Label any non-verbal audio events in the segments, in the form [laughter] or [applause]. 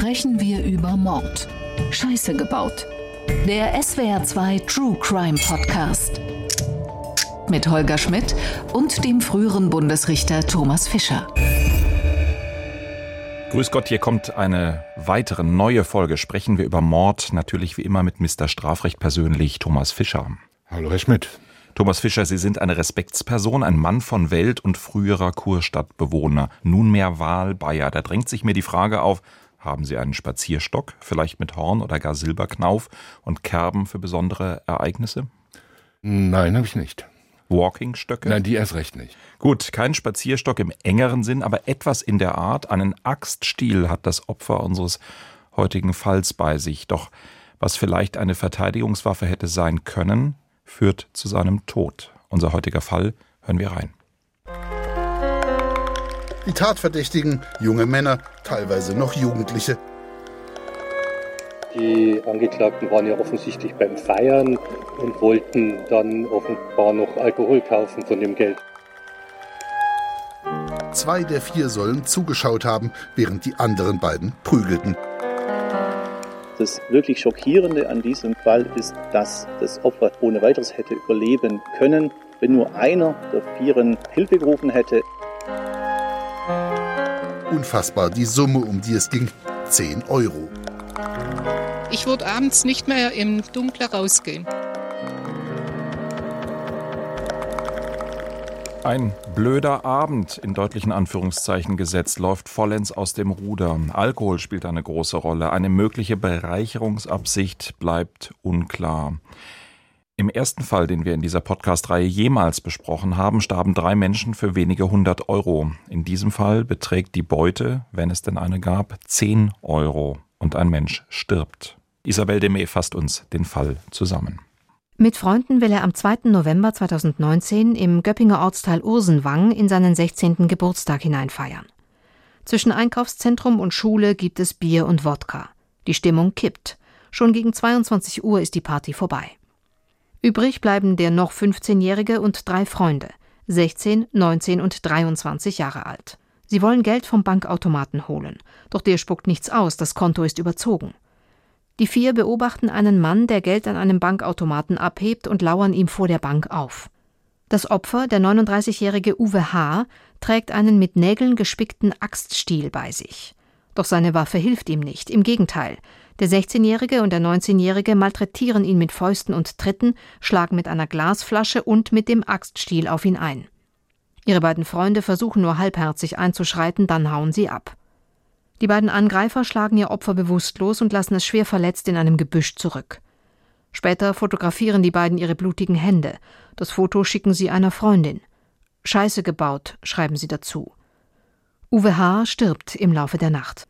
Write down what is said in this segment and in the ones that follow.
sprechen wir über Mord. Scheiße gebaut. Der SWR2 True Crime Podcast. Mit Holger Schmidt und dem früheren Bundesrichter Thomas Fischer. Grüß Gott, hier kommt eine weitere neue Folge. Sprechen wir über Mord, natürlich wie immer mit Mr. Strafrecht persönlich Thomas Fischer. Hallo, Herr Schmidt. Thomas Fischer, Sie sind eine Respektsperson, ein Mann von Welt und früherer Kurstadtbewohner, nunmehr Wahlbayer. Da drängt sich mir die Frage auf, haben Sie einen Spazierstock, vielleicht mit Horn oder gar Silberknauf und Kerben für besondere Ereignisse? Nein, habe ich nicht. Walkingstöcke? Nein, die erst recht nicht. Gut, kein Spazierstock im engeren Sinn, aber etwas in der Art. Einen Axtstiel hat das Opfer unseres heutigen Falls bei sich. Doch was vielleicht eine Verteidigungswaffe hätte sein können, führt zu seinem Tod. Unser heutiger Fall, hören wir rein. Die Tatverdächtigen, junge Männer, teilweise noch Jugendliche. Die Angeklagten waren ja offensichtlich beim Feiern und wollten dann offenbar noch Alkohol kaufen von dem Geld. Zwei der vier sollen zugeschaut haben, während die anderen beiden prügelten. Das wirklich Schockierende an diesem Fall ist, dass das Opfer ohne weiteres hätte überleben können, wenn nur einer der Vieren Hilfe gerufen hätte. Unfassbar die Summe, um die es ging. 10 Euro. Ich würde abends nicht mehr im Dunkeln rausgehen. Ein blöder Abend in deutlichen Anführungszeichen gesetzt läuft vollends aus dem Ruder. Alkohol spielt eine große Rolle. Eine mögliche Bereicherungsabsicht bleibt unklar. Im ersten Fall, den wir in dieser Podcast-Reihe jemals besprochen haben, starben drei Menschen für wenige hundert Euro. In diesem Fall beträgt die Beute, wenn es denn eine gab, zehn Euro und ein Mensch stirbt. Isabel Demey fasst uns den Fall zusammen. Mit Freunden will er am 2. November 2019 im Göppinger Ortsteil Ursenwang in seinen 16. Geburtstag hineinfeiern. Zwischen Einkaufszentrum und Schule gibt es Bier und Wodka. Die Stimmung kippt. Schon gegen 22 Uhr ist die Party vorbei. Übrig bleiben der noch 15-Jährige und drei Freunde, 16, 19 und 23 Jahre alt. Sie wollen Geld vom Bankautomaten holen, doch der spuckt nichts aus, das Konto ist überzogen. Die vier beobachten einen Mann, der Geld an einem Bankautomaten abhebt und lauern ihm vor der Bank auf. Das Opfer, der 39-jährige Uwe H., trägt einen mit Nägeln gespickten Axtstiel bei sich. Doch seine Waffe hilft ihm nicht, im Gegenteil, der 16-Jährige und der 19-Jährige malträtieren ihn mit Fäusten und Tritten, schlagen mit einer Glasflasche und mit dem Axtstiel auf ihn ein. Ihre beiden Freunde versuchen nur halbherzig einzuschreiten, dann hauen sie ab. Die beiden Angreifer schlagen ihr Opfer bewusstlos und lassen es schwer verletzt in einem Gebüsch zurück. Später fotografieren die beiden ihre blutigen Hände. Das Foto schicken sie einer Freundin. Scheiße gebaut, schreiben sie dazu. Uwe H. stirbt im Laufe der Nacht.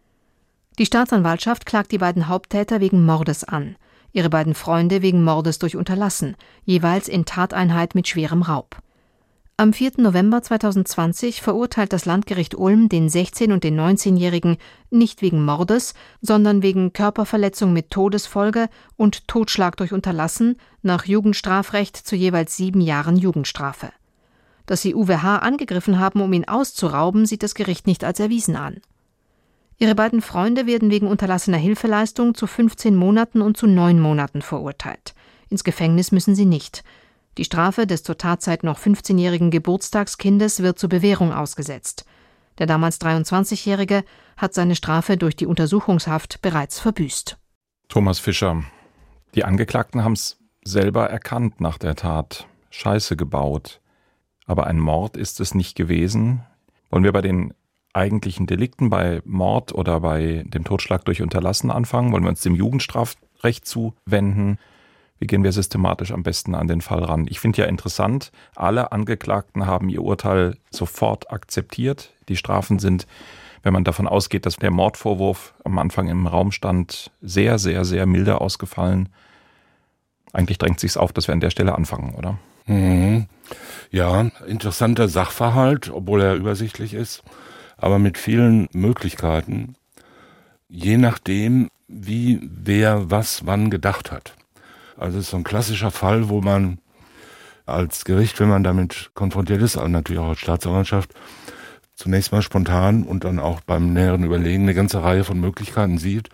Die Staatsanwaltschaft klagt die beiden Haupttäter wegen Mordes an, ihre beiden Freunde wegen Mordes durch Unterlassen, jeweils in Tateinheit mit schwerem Raub. Am 4. November 2020 verurteilt das Landgericht Ulm den 16- und den 19-Jährigen nicht wegen Mordes, sondern wegen Körperverletzung mit Todesfolge und Totschlag durch Unterlassen nach Jugendstrafrecht zu jeweils sieben Jahren Jugendstrafe. Dass sie Uwe H. angegriffen haben, um ihn auszurauben, sieht das Gericht nicht als erwiesen an. Ihre beiden Freunde werden wegen unterlassener Hilfeleistung zu 15 Monaten und zu neun Monaten verurteilt. Ins Gefängnis müssen sie nicht. Die Strafe des zur Tatzeit noch 15-jährigen Geburtstagskindes wird zur Bewährung ausgesetzt. Der damals 23-Jährige hat seine Strafe durch die Untersuchungshaft bereits verbüßt. Thomas Fischer, die Angeklagten haben es selber erkannt nach der Tat. Scheiße gebaut. Aber ein Mord ist es nicht gewesen. Wollen wir bei den eigentlichen Delikten, bei Mord oder bei dem Totschlag durch Unterlassen anfangen? Wollen wir uns dem Jugendstrafrecht zuwenden? Wie gehen wir systematisch am besten an den Fall ran? Ich finde ja interessant, alle Angeklagten haben ihr Urteil sofort akzeptiert. Die Strafen sind, wenn man davon ausgeht, dass der Mordvorwurf am Anfang im Raum stand, sehr, sehr, sehr milde ausgefallen. Eigentlich drängt sich auf, dass wir an der Stelle anfangen, oder? Mhm. Ja, interessanter Sachverhalt, obwohl er übersichtlich ist aber mit vielen Möglichkeiten, je nachdem, wie wer was wann gedacht hat. Also es ist so ein klassischer Fall, wo man als Gericht, wenn man damit konfrontiert ist, aber natürlich auch als Staatsanwaltschaft, zunächst mal spontan und dann auch beim näheren Überlegen eine ganze Reihe von Möglichkeiten sieht,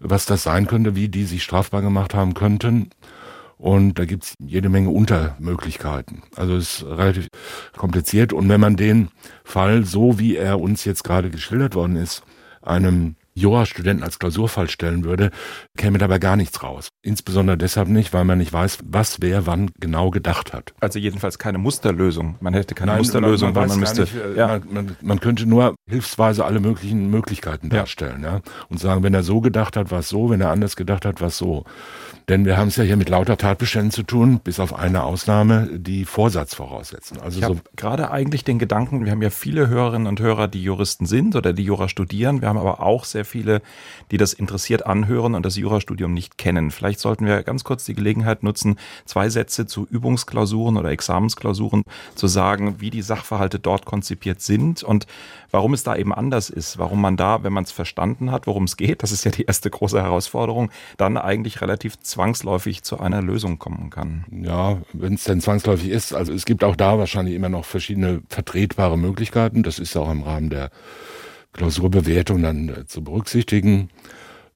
was das sein könnte, wie die sich strafbar gemacht haben könnten. Und da gibt's jede Menge Untermöglichkeiten. Also es ist relativ kompliziert. Und wenn man den Fall, so wie er uns jetzt gerade geschildert worden ist, einem Jurastudenten als Klausurfall stellen würde, käme dabei gar nichts raus. Insbesondere deshalb nicht, weil man nicht weiß, was wer wann genau gedacht hat. Also jedenfalls keine Musterlösung. Man hätte keine Nein, Musterlösung, man, man weil man müsste. Nicht, äh, ja. man, man, man, könnte nur hilfsweise alle möglichen Möglichkeiten darstellen, ja. Und sagen, wenn er so gedacht hat, war es so, wenn er anders gedacht hat, war es so. Denn wir haben es ja hier mit lauter Tatbeständen zu tun, bis auf eine Ausnahme, die Vorsatz voraussetzen. Also ich so gerade eigentlich den Gedanken, wir haben ja viele Hörerinnen und Hörer, die Juristen sind oder die Jura studieren. Wir haben aber auch sehr viele, die das interessiert anhören und das Jurastudium nicht kennen. Vielleicht sollten wir ganz kurz die Gelegenheit nutzen, zwei Sätze zu Übungsklausuren oder Examensklausuren zu sagen, wie die Sachverhalte dort konzipiert sind und warum es da eben anders ist, warum man da, wenn man es verstanden hat, worum es geht, das ist ja die erste große Herausforderung, dann eigentlich relativ zwangsläufig zu einer Lösung kommen kann. Ja, wenn es denn zwangsläufig ist. Also es gibt auch da wahrscheinlich immer noch verschiedene vertretbare Möglichkeiten. Das ist auch im Rahmen der Klausurbewertung dann äh, zu berücksichtigen.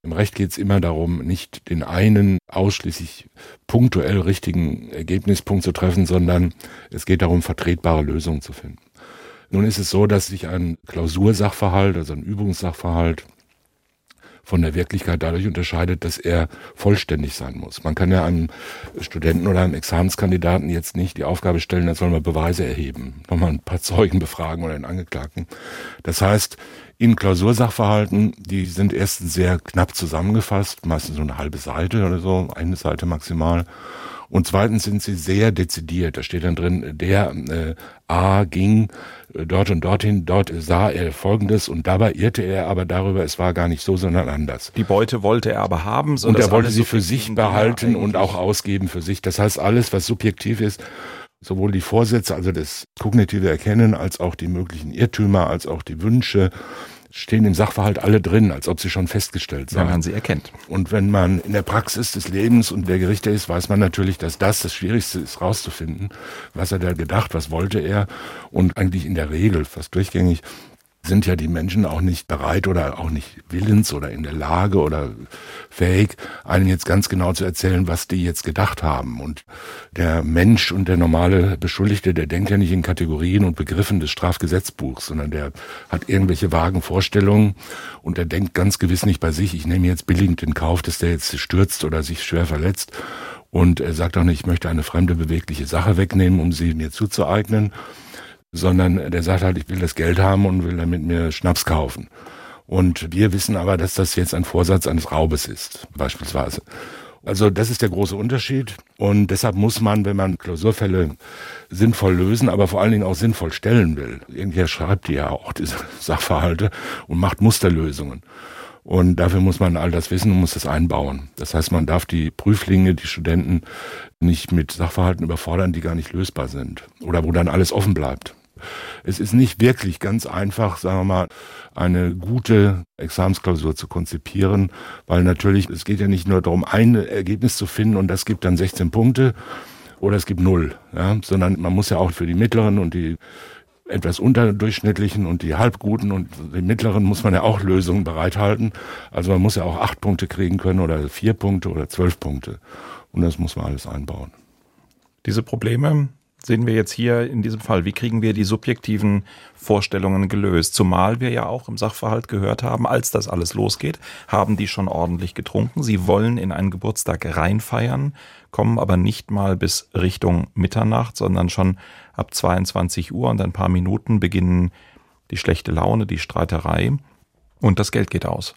Im Recht geht es immer darum, nicht den einen ausschließlich punktuell richtigen Ergebnispunkt zu treffen, sondern es geht darum, vertretbare Lösungen zu finden. Nun ist es so, dass sich ein Klausursachverhalt, also ein Übungssachverhalt, von der Wirklichkeit dadurch unterscheidet, dass er vollständig sein muss. Man kann ja einem Studenten oder einem Examenskandidaten jetzt nicht die Aufgabe stellen, da soll man Beweise erheben, nochmal ein paar Zeugen befragen oder einen Angeklagten. Das heißt, in Klausursachverhalten, die sind erstens sehr knapp zusammengefasst, meistens so eine halbe Seite oder so, eine Seite maximal. Und zweitens sind sie sehr dezidiert. Da steht dann drin, der äh, A ging äh, dort und dorthin, dort sah er Folgendes und dabei irrte er aber darüber, es war gar nicht so, sondern anders. Die Beute wollte er aber haben. Und er wollte sie für sich behalten und auch ausgeben für sich. Das heißt, alles, was subjektiv ist, sowohl die Vorsätze, also das kognitive Erkennen, als auch die möglichen Irrtümer, als auch die Wünsche, stehen im Sachverhalt alle drin, als ob sie schon festgestellt seien. Wenn man sie erkennt. Und wenn man in der Praxis des Lebens und der Gerichte ist, weiß man natürlich, dass das das Schwierigste ist, rauszufinden. Was hat er gedacht, was wollte er? Und eigentlich in der Regel, fast durchgängig, sind ja die Menschen auch nicht bereit oder auch nicht willens oder in der Lage oder fähig, einem jetzt ganz genau zu erzählen, was die jetzt gedacht haben. Und der Mensch und der normale Beschuldigte, der denkt ja nicht in Kategorien und Begriffen des Strafgesetzbuchs, sondern der hat irgendwelche vagen Vorstellungen und der denkt ganz gewiss nicht bei sich, ich nehme jetzt billigend in Kauf, dass der jetzt stürzt oder sich schwer verletzt. Und er sagt auch nicht, ich möchte eine fremde bewegliche Sache wegnehmen, um sie mir zuzueignen sondern der sagt halt, ich will das Geld haben und will damit mir Schnaps kaufen. Und wir wissen aber, dass das jetzt ein Vorsatz eines Raubes ist, beispielsweise. Also das ist der große Unterschied. Und deshalb muss man, wenn man Klausurfälle sinnvoll lösen, aber vor allen Dingen auch sinnvoll stellen will, irgendwer schreibt die ja auch diese [laughs] Sachverhalte und macht Musterlösungen. Und dafür muss man all das wissen und muss das einbauen. Das heißt, man darf die Prüflinge, die Studenten nicht mit Sachverhalten überfordern, die gar nicht lösbar sind oder wo dann alles offen bleibt. Es ist nicht wirklich ganz einfach, sagen wir mal, eine gute Examensklausur zu konzipieren, weil natürlich, es geht ja nicht nur darum, ein Ergebnis zu finden und das gibt dann 16 Punkte oder es gibt null, ja, sondern man muss ja auch für die mittleren und die etwas unterdurchschnittlichen und die halbguten und die mittleren muss man ja auch Lösungen bereithalten. Also man muss ja auch acht Punkte kriegen können oder vier Punkte oder zwölf Punkte. Und das muss man alles einbauen. Diese Probleme sehen wir jetzt hier in diesem Fall? Wie kriegen wir die subjektiven Vorstellungen gelöst? Zumal wir ja auch im Sachverhalt gehört haben, als das alles losgeht, haben die schon ordentlich getrunken. Sie wollen in einen Geburtstag reinfeiern, kommen aber nicht mal bis Richtung Mitternacht, sondern schon ab 22 Uhr und ein paar Minuten beginnen die schlechte Laune, die Streiterei und das Geld geht aus.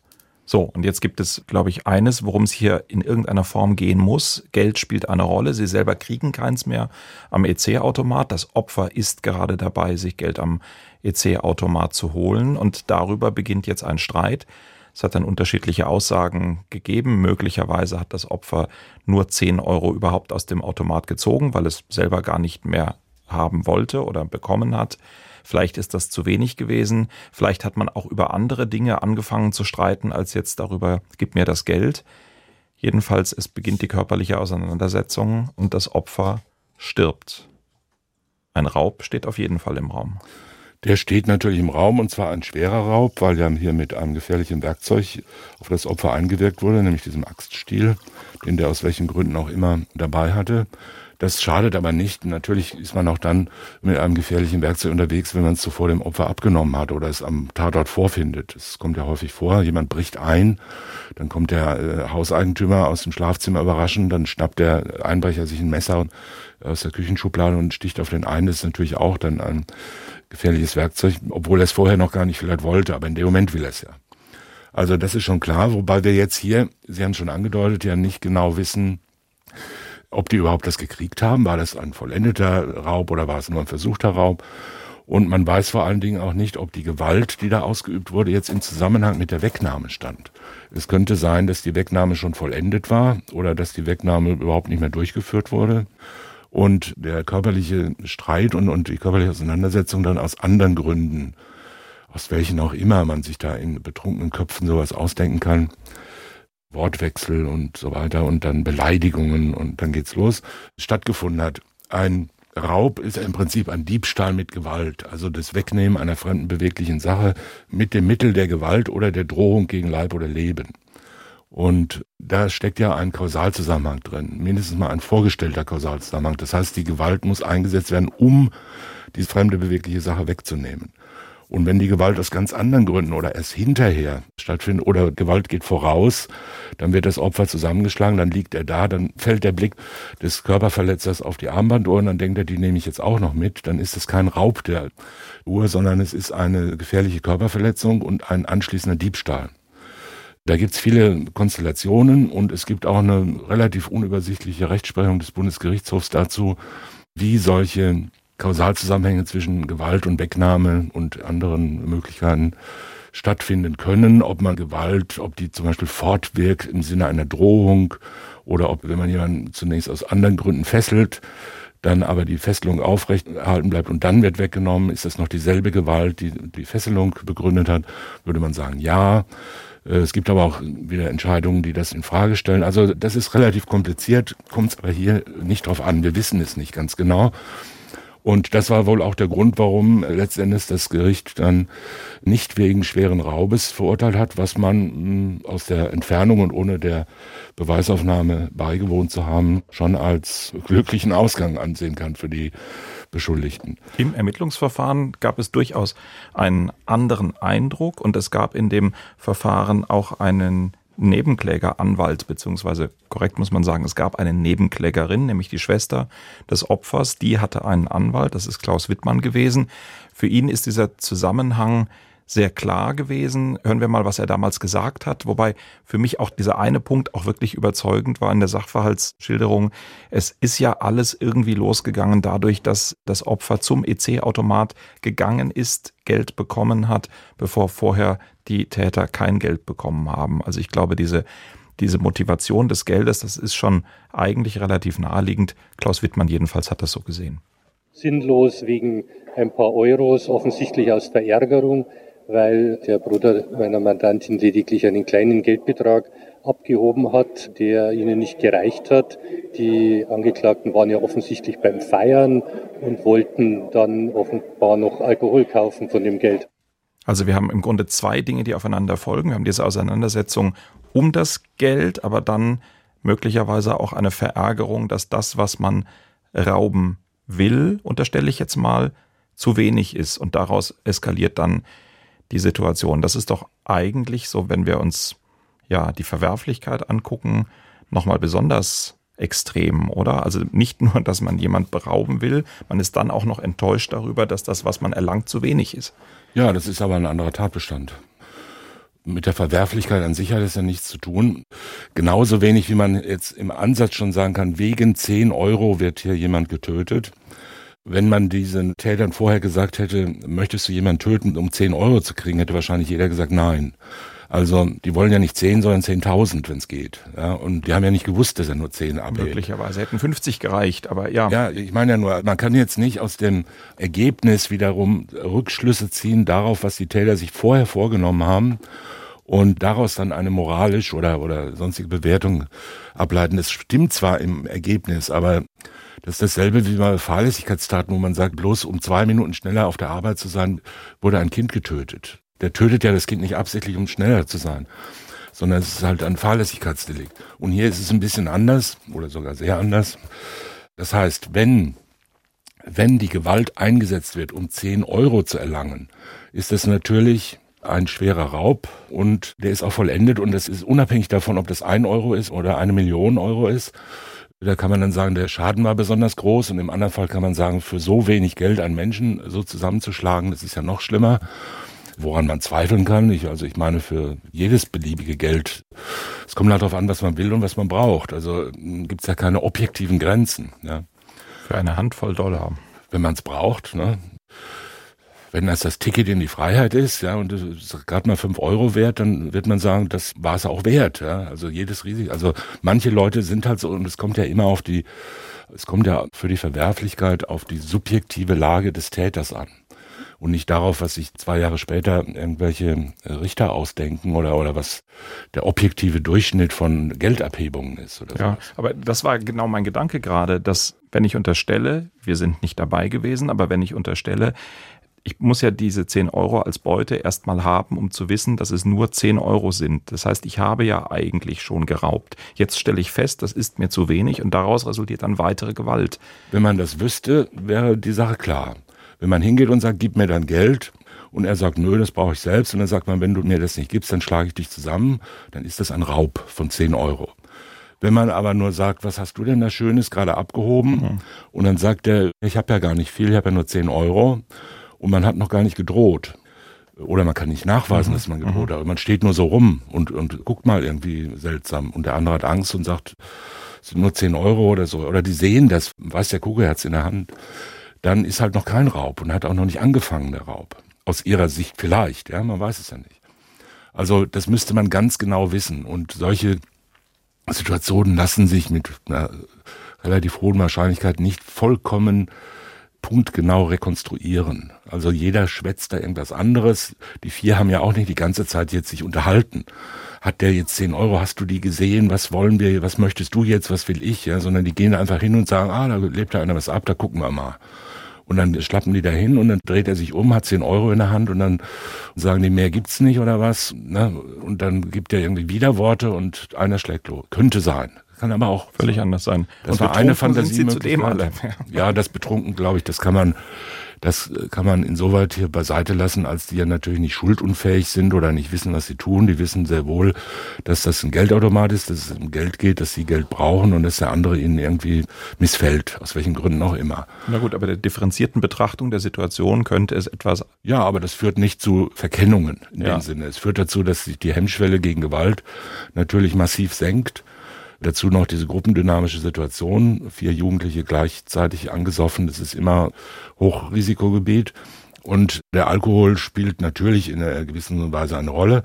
So, und jetzt gibt es, glaube ich, eines, worum es hier in irgendeiner Form gehen muss. Geld spielt eine Rolle. Sie selber kriegen keins mehr am EC-Automat. Das Opfer ist gerade dabei, sich Geld am EC-Automat zu holen. Und darüber beginnt jetzt ein Streit. Es hat dann unterschiedliche Aussagen gegeben. Möglicherweise hat das Opfer nur 10 Euro überhaupt aus dem Automat gezogen, weil es selber gar nicht mehr haben wollte oder bekommen hat. Vielleicht ist das zu wenig gewesen. Vielleicht hat man auch über andere Dinge angefangen zu streiten, als jetzt darüber, gib mir das Geld. Jedenfalls, es beginnt die körperliche Auseinandersetzung und das Opfer stirbt. Ein Raub steht auf jeden Fall im Raum. Der steht natürlich im Raum und zwar ein schwerer Raub, weil ja hier mit einem gefährlichen Werkzeug auf das Opfer eingewirkt wurde, nämlich diesem Axtstiel, den der aus welchen Gründen auch immer dabei hatte. Das schadet aber nicht. Natürlich ist man auch dann mit einem gefährlichen Werkzeug unterwegs, wenn man es zuvor dem Opfer abgenommen hat oder es am Tatort vorfindet. Das kommt ja häufig vor. Jemand bricht ein, dann kommt der äh, Hauseigentümer aus dem Schlafzimmer überraschen, dann schnappt der Einbrecher sich ein Messer aus der Küchenschublade und sticht auf den einen. Das ist natürlich auch dann ein gefährliches Werkzeug, obwohl er es vorher noch gar nicht vielleicht wollte, aber in dem Moment will er es ja. Also das ist schon klar, wobei wir jetzt hier, Sie haben es schon angedeutet, ja nicht genau wissen, ob die überhaupt das gekriegt haben. War das ein vollendeter Raub oder war es nur ein versuchter Raub? Und man weiß vor allen Dingen auch nicht, ob die Gewalt, die da ausgeübt wurde, jetzt im Zusammenhang mit der Wegnahme stand. Es könnte sein, dass die Wegnahme schon vollendet war oder dass die Wegnahme überhaupt nicht mehr durchgeführt wurde und der körperliche Streit und, und die körperliche Auseinandersetzung dann aus anderen Gründen, aus welchen auch immer man sich da in betrunkenen Köpfen sowas ausdenken kann, Wortwechsel und so weiter und dann Beleidigungen und dann geht's los, stattgefunden hat. Ein Raub ist im Prinzip ein Diebstahl mit Gewalt, also das Wegnehmen einer fremden beweglichen Sache mit dem Mittel der Gewalt oder der Drohung gegen Leib oder Leben. Und da steckt ja ein Kausalzusammenhang drin, mindestens mal ein vorgestellter Kausalzusammenhang. Das heißt, die Gewalt muss eingesetzt werden, um die fremde bewegliche Sache wegzunehmen. Und wenn die Gewalt aus ganz anderen Gründen oder erst hinterher stattfindet oder Gewalt geht voraus, dann wird das Opfer zusammengeschlagen, dann liegt er da, dann fällt der Blick des Körperverletzers auf die Armbanduhr und dann denkt er, die nehme ich jetzt auch noch mit. Dann ist es kein Raub der Uhr, sondern es ist eine gefährliche Körperverletzung und ein anschließender Diebstahl. Da gibt's viele Konstellationen und es gibt auch eine relativ unübersichtliche Rechtsprechung des Bundesgerichtshofs dazu, wie solche Kausalzusammenhänge zwischen Gewalt und Wegnahme und anderen Möglichkeiten stattfinden können, ob man Gewalt, ob die zum Beispiel fortwirkt im Sinne einer Drohung oder ob, wenn man jemanden zunächst aus anderen Gründen fesselt, dann aber die Fesselung aufrecht erhalten bleibt und dann wird weggenommen, ist das noch dieselbe Gewalt, die die Fesselung begründet hat, würde man sagen, ja. Äh, es gibt aber auch wieder Entscheidungen, die das in Frage stellen. Also das ist relativ kompliziert, kommt es aber hier nicht drauf an. Wir wissen es nicht ganz genau. Und das war wohl auch der Grund, warum letztendlich das Gericht dann nicht wegen schweren Raubes verurteilt hat, was man hm, aus der Entfernung und ohne der Beweisaufnahme beigewohnt zu haben, schon als glücklichen Ausgang ansehen kann für die Beschuldigten. Im Ermittlungsverfahren gab es durchaus einen anderen Eindruck und es gab in dem Verfahren auch einen Nebenklägeranwalt, beziehungsweise korrekt muss man sagen, es gab eine Nebenklägerin, nämlich die Schwester des Opfers, die hatte einen Anwalt, das ist Klaus Wittmann gewesen. Für ihn ist dieser Zusammenhang sehr klar gewesen. Hören wir mal, was er damals gesagt hat. Wobei für mich auch dieser eine Punkt auch wirklich überzeugend war in der Sachverhaltsschilderung. Es ist ja alles irgendwie losgegangen dadurch, dass das Opfer zum EC-Automat gegangen ist, Geld bekommen hat, bevor vorher die Täter kein Geld bekommen haben. Also ich glaube, diese diese Motivation des Geldes, das ist schon eigentlich relativ naheliegend. Klaus Wittmann jedenfalls hat das so gesehen. Sinnlos wegen ein paar Euros, offensichtlich aus Verärgerung weil der Bruder meiner Mandantin lediglich einen kleinen Geldbetrag abgehoben hat, der ihnen nicht gereicht hat. Die Angeklagten waren ja offensichtlich beim Feiern und wollten dann offenbar noch Alkohol kaufen von dem Geld. Also wir haben im Grunde zwei Dinge, die aufeinander folgen. Wir haben diese Auseinandersetzung um das Geld, aber dann möglicherweise auch eine Verärgerung, dass das, was man rauben will, unterstelle ich jetzt mal, zu wenig ist. Und daraus eskaliert dann die Situation. Das ist doch eigentlich so, wenn wir uns ja die Verwerflichkeit angucken, nochmal besonders extrem, oder? Also nicht [laughs] nur, dass man jemand berauben will, man ist dann auch noch enttäuscht darüber, dass das, was man erlangt, zu wenig ist. Ja, das ist aber ein anderer Tatbestand. Mit der Verwerflichkeit an sich hat es ja nichts zu tun. Genauso wenig, wie man jetzt im Ansatz schon sagen kann, wegen 10 Euro wird hier jemand getötet. Wenn man diesen Tätern vorher gesagt hätte, möchtest du jemanden töten, um 10 Euro zu kriegen, hätte wahrscheinlich jeder gesagt, nein. Also die wollen ja nicht 10, sondern 10.000, wenn es geht. Ja, und die haben ja nicht gewusst, dass er nur 10 abhält. Möglicherweise hätten 50 gereicht, aber ja. Ja, ich meine ja nur, man kann jetzt nicht aus dem Ergebnis wiederum Rückschlüsse ziehen darauf, was die Täter sich vorher vorgenommen haben und daraus dann eine moralisch oder, oder sonstige Bewertung ableiten. Es stimmt zwar im Ergebnis, aber Das ist dasselbe wie bei Fahrlässigkeitstaten, wo man sagt, bloß um zwei Minuten schneller auf der Arbeit zu sein, wurde ein Kind getötet. Der tötet ja das Kind nicht absichtlich, um schneller zu sein, sondern es ist halt ein Fahrlässigkeitsdelikt. Und hier ist es ein bisschen anders oder sogar sehr anders. Das heißt, wenn, wenn die Gewalt eingesetzt wird, um 10 Euro zu erlangen, ist das natürlich ein schwerer Raub und der ist auch vollendet und das ist unabhängig davon, ob das ein Euro ist oder eine Million Euro ist. Da kann man dann sagen, der Schaden war besonders groß und im anderen Fall kann man sagen, für so wenig Geld einen Menschen so zusammenzuschlagen, das ist ja noch schlimmer. Woran man zweifeln kann, ich, also ich meine für jedes beliebige Geld. Es kommt halt darauf an, was man will und was man braucht. Also hm, gibt es ja keine objektiven Grenzen. Ja. Für eine Handvoll Dollar. Wenn man es braucht, ne? Wenn das das Ticket in die Freiheit ist, ja, und es ist gerade mal fünf Euro wert, dann wird man sagen, das war es auch wert, ja. Also jedes Risiko. Also manche Leute sind halt so, und es kommt ja immer auf die, es kommt ja für die Verwerflichkeit auf die subjektive Lage des Täters an. Und nicht darauf, was sich zwei Jahre später irgendwelche Richter ausdenken oder, oder was der objektive Durchschnitt von Geldabhebungen ist. Oder ja, aber das war genau mein Gedanke gerade, dass wenn ich unterstelle, wir sind nicht dabei gewesen, aber wenn ich unterstelle, ich muss ja diese 10 Euro als Beute erstmal haben, um zu wissen, dass es nur 10 Euro sind. Das heißt, ich habe ja eigentlich schon geraubt. Jetzt stelle ich fest, das ist mir zu wenig und daraus resultiert dann weitere Gewalt. Wenn man das wüsste, wäre die Sache klar. Wenn man hingeht und sagt, gib mir dann Geld, und er sagt, nö, das brauche ich selbst. Und dann sagt man, wenn du mir das nicht gibst, dann schlage ich dich zusammen. Dann ist das ein Raub von 10 Euro. Wenn man aber nur sagt, was hast du denn da Schönes gerade abgehoben? Mhm. Und dann sagt er, ich habe ja gar nicht viel, ich habe ja nur 10 Euro und man hat noch gar nicht gedroht. Oder man kann nicht nachweisen, mhm. dass man gedroht mhm. hat. Man steht nur so rum und, und guckt mal irgendwie seltsam. Und der andere hat Angst und sagt, es sind nur 10 Euro oder so. Oder die sehen das, weiß der Kugelherz in der Hand. Dann ist halt noch kein Raub und hat auch noch nicht angefangen, der Raub. Aus ihrer Sicht vielleicht, ja, man weiß es ja nicht. Also das müsste man ganz genau wissen. Und solche Situationen lassen sich mit einer relativ hohen Wahrscheinlichkeit nicht vollkommen punktgenau rekonstruieren. Also jeder schwätzt da irgendwas anderes. Die vier haben ja auch nicht die ganze Zeit jetzt sich unterhalten. Hat der jetzt 10 Euro, hast du die gesehen? Was wollen wir? Was möchtest du jetzt? Was will ich? Ja, sondern die gehen einfach hin und sagen, ah, da lebt da einer was ab, da gucken wir mal. Und dann schlappen die da hin und dann dreht er sich um, hat 10 Euro in der Hand und dann sagen die, mehr gibt's nicht oder was. Ne? Und dann gibt er irgendwie Widerworte und einer schlägt los. Könnte sein. Kann aber auch völlig anders sein. Das und war eine Fantasie. Sind sie alle. [laughs] Ja, das betrunken, glaube ich, das kann man, das kann man insoweit hier beiseite lassen, als die ja natürlich nicht schuldunfähig sind oder nicht wissen, was sie tun. Die wissen sehr wohl, dass das ein Geldautomat ist, dass es um Geld geht, dass sie Geld brauchen und dass der andere ihnen irgendwie missfällt, aus welchen Gründen auch immer. Na gut, aber der differenzierten Betrachtung der Situation könnte es etwas. Ja, aber das führt nicht zu Verkennungen in ja. dem Sinne. Es führt dazu, dass sich die Hemmschwelle gegen Gewalt natürlich massiv senkt Dazu noch diese gruppendynamische Situation, vier Jugendliche gleichzeitig angesoffen, das ist immer Hochrisikogebiet. Und der Alkohol spielt natürlich in einer gewissen Weise eine Rolle,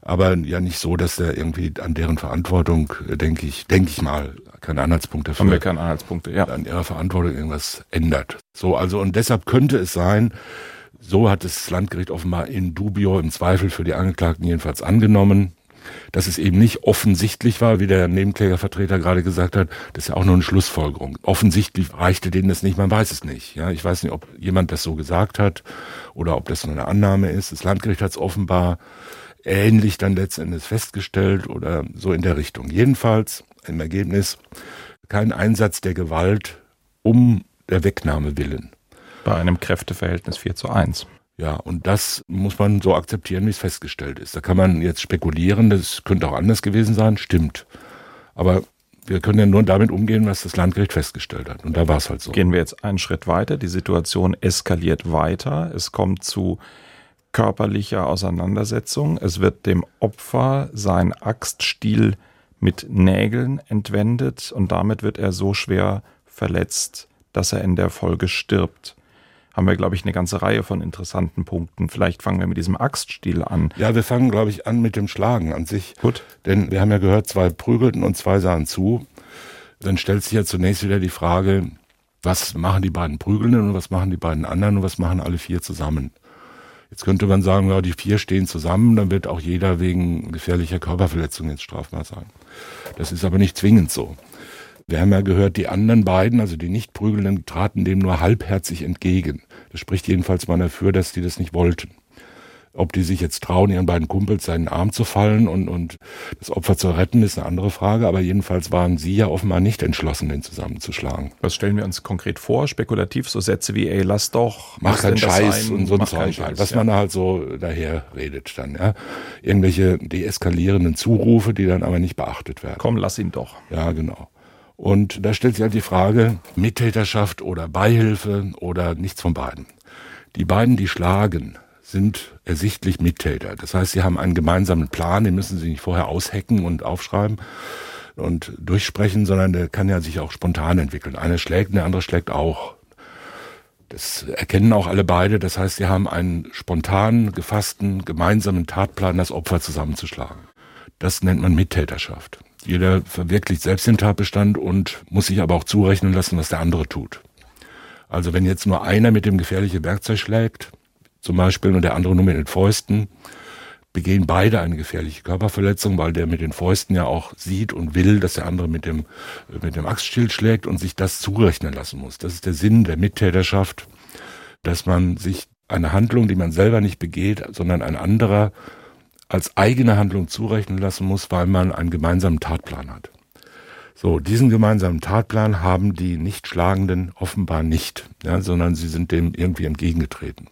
aber ja nicht so, dass er irgendwie an deren Verantwortung, denke ich, denke ich mal, keine Anhaltspunkte dafür. Haben wir keine Anhaltspunkte, ja. An ihrer Verantwortung irgendwas ändert. So, also, und deshalb könnte es sein, so hat das Landgericht offenbar in dubio im Zweifel für die Angeklagten jedenfalls angenommen, dass es eben nicht offensichtlich war, wie der Nebenklägervertreter gerade gesagt hat, das ist ja auch nur eine Schlussfolgerung. Offensichtlich reichte denen das nicht, man weiß es nicht. Ja, ich weiß nicht, ob jemand das so gesagt hat oder ob das nur eine Annahme ist. Das Landgericht hat es offenbar ähnlich dann letztendlich festgestellt oder so in der Richtung. Jedenfalls im Ergebnis kein Einsatz der Gewalt um der Wegnahme willen. Bei einem Kräfteverhältnis 4 zu 1. Ja, und das muss man so akzeptieren, wie es festgestellt ist. Da kann man jetzt spekulieren, das könnte auch anders gewesen sein, stimmt. Aber wir können ja nur damit umgehen, was das Landgericht festgestellt hat. Und da war es halt so. Gehen wir jetzt einen Schritt weiter. Die Situation eskaliert weiter. Es kommt zu körperlicher Auseinandersetzung. Es wird dem Opfer sein Axtstiel mit Nägeln entwendet und damit wird er so schwer verletzt, dass er in der Folge stirbt haben wir, glaube ich, eine ganze Reihe von interessanten Punkten. Vielleicht fangen wir mit diesem Axtstiel an. Ja, wir fangen, glaube ich, an mit dem Schlagen an sich. Gut. Denn wir haben ja gehört, zwei prügelten und zwei sahen zu. Dann stellt sich ja zunächst wieder die Frage, was machen die beiden Prügelnden und was machen die beiden anderen und was machen alle vier zusammen? Jetzt könnte man sagen, ja, die vier stehen zusammen, dann wird auch jeder wegen gefährlicher Körperverletzung ins strafbar sein. Das ist aber nicht zwingend so. Wir haben ja gehört, die anderen beiden, also die nicht prügelnden, traten dem nur halbherzig entgegen. Das spricht jedenfalls mal dafür, dass die das nicht wollten. Ob die sich jetzt trauen, ihren beiden Kumpels seinen Arm zu fallen und, und das Opfer zu retten, ist eine andere Frage. Aber jedenfalls waren sie ja offenbar nicht entschlossen, den zusammenzuschlagen. Was stellen wir uns konkret vor? Spekulativ so Sätze wie, ey, lass doch. Mach keinen Scheiß und so ein Zeug halt. Was ja. man halt so daher redet dann, ja. Irgendwelche deeskalierenden Zurufe, die dann aber nicht beachtet werden. Komm, lass ihn doch. Ja, genau. Und da stellt sich halt die Frage, Mittäterschaft oder Beihilfe oder nichts von beiden. Die beiden, die schlagen, sind ersichtlich Mittäter. Das heißt, sie haben einen gemeinsamen Plan, den müssen sie nicht vorher aushacken und aufschreiben und durchsprechen, sondern der kann ja sich auch spontan entwickeln. Einer schlägt, der andere schlägt auch. Das erkennen auch alle beide. Das heißt, sie haben einen spontan gefassten, gemeinsamen Tatplan, das Opfer zusammenzuschlagen. Das nennt man Mittäterschaft. Jeder verwirklicht selbst den Tatbestand und muss sich aber auch zurechnen lassen, was der andere tut. Also wenn jetzt nur einer mit dem gefährlichen Werkzeug schlägt, zum Beispiel und der andere nur mit den Fäusten, begehen beide eine gefährliche Körperverletzung, weil der mit den Fäusten ja auch sieht und will, dass der andere mit dem, mit dem Axtschild schlägt und sich das zurechnen lassen muss. Das ist der Sinn der Mittäterschaft, dass man sich eine Handlung, die man selber nicht begeht, sondern ein anderer als eigene Handlung zurechnen lassen muss, weil man einen gemeinsamen Tatplan hat. So, diesen gemeinsamen Tatplan haben die Nichtschlagenden offenbar nicht, ja, sondern sie sind dem irgendwie entgegengetreten.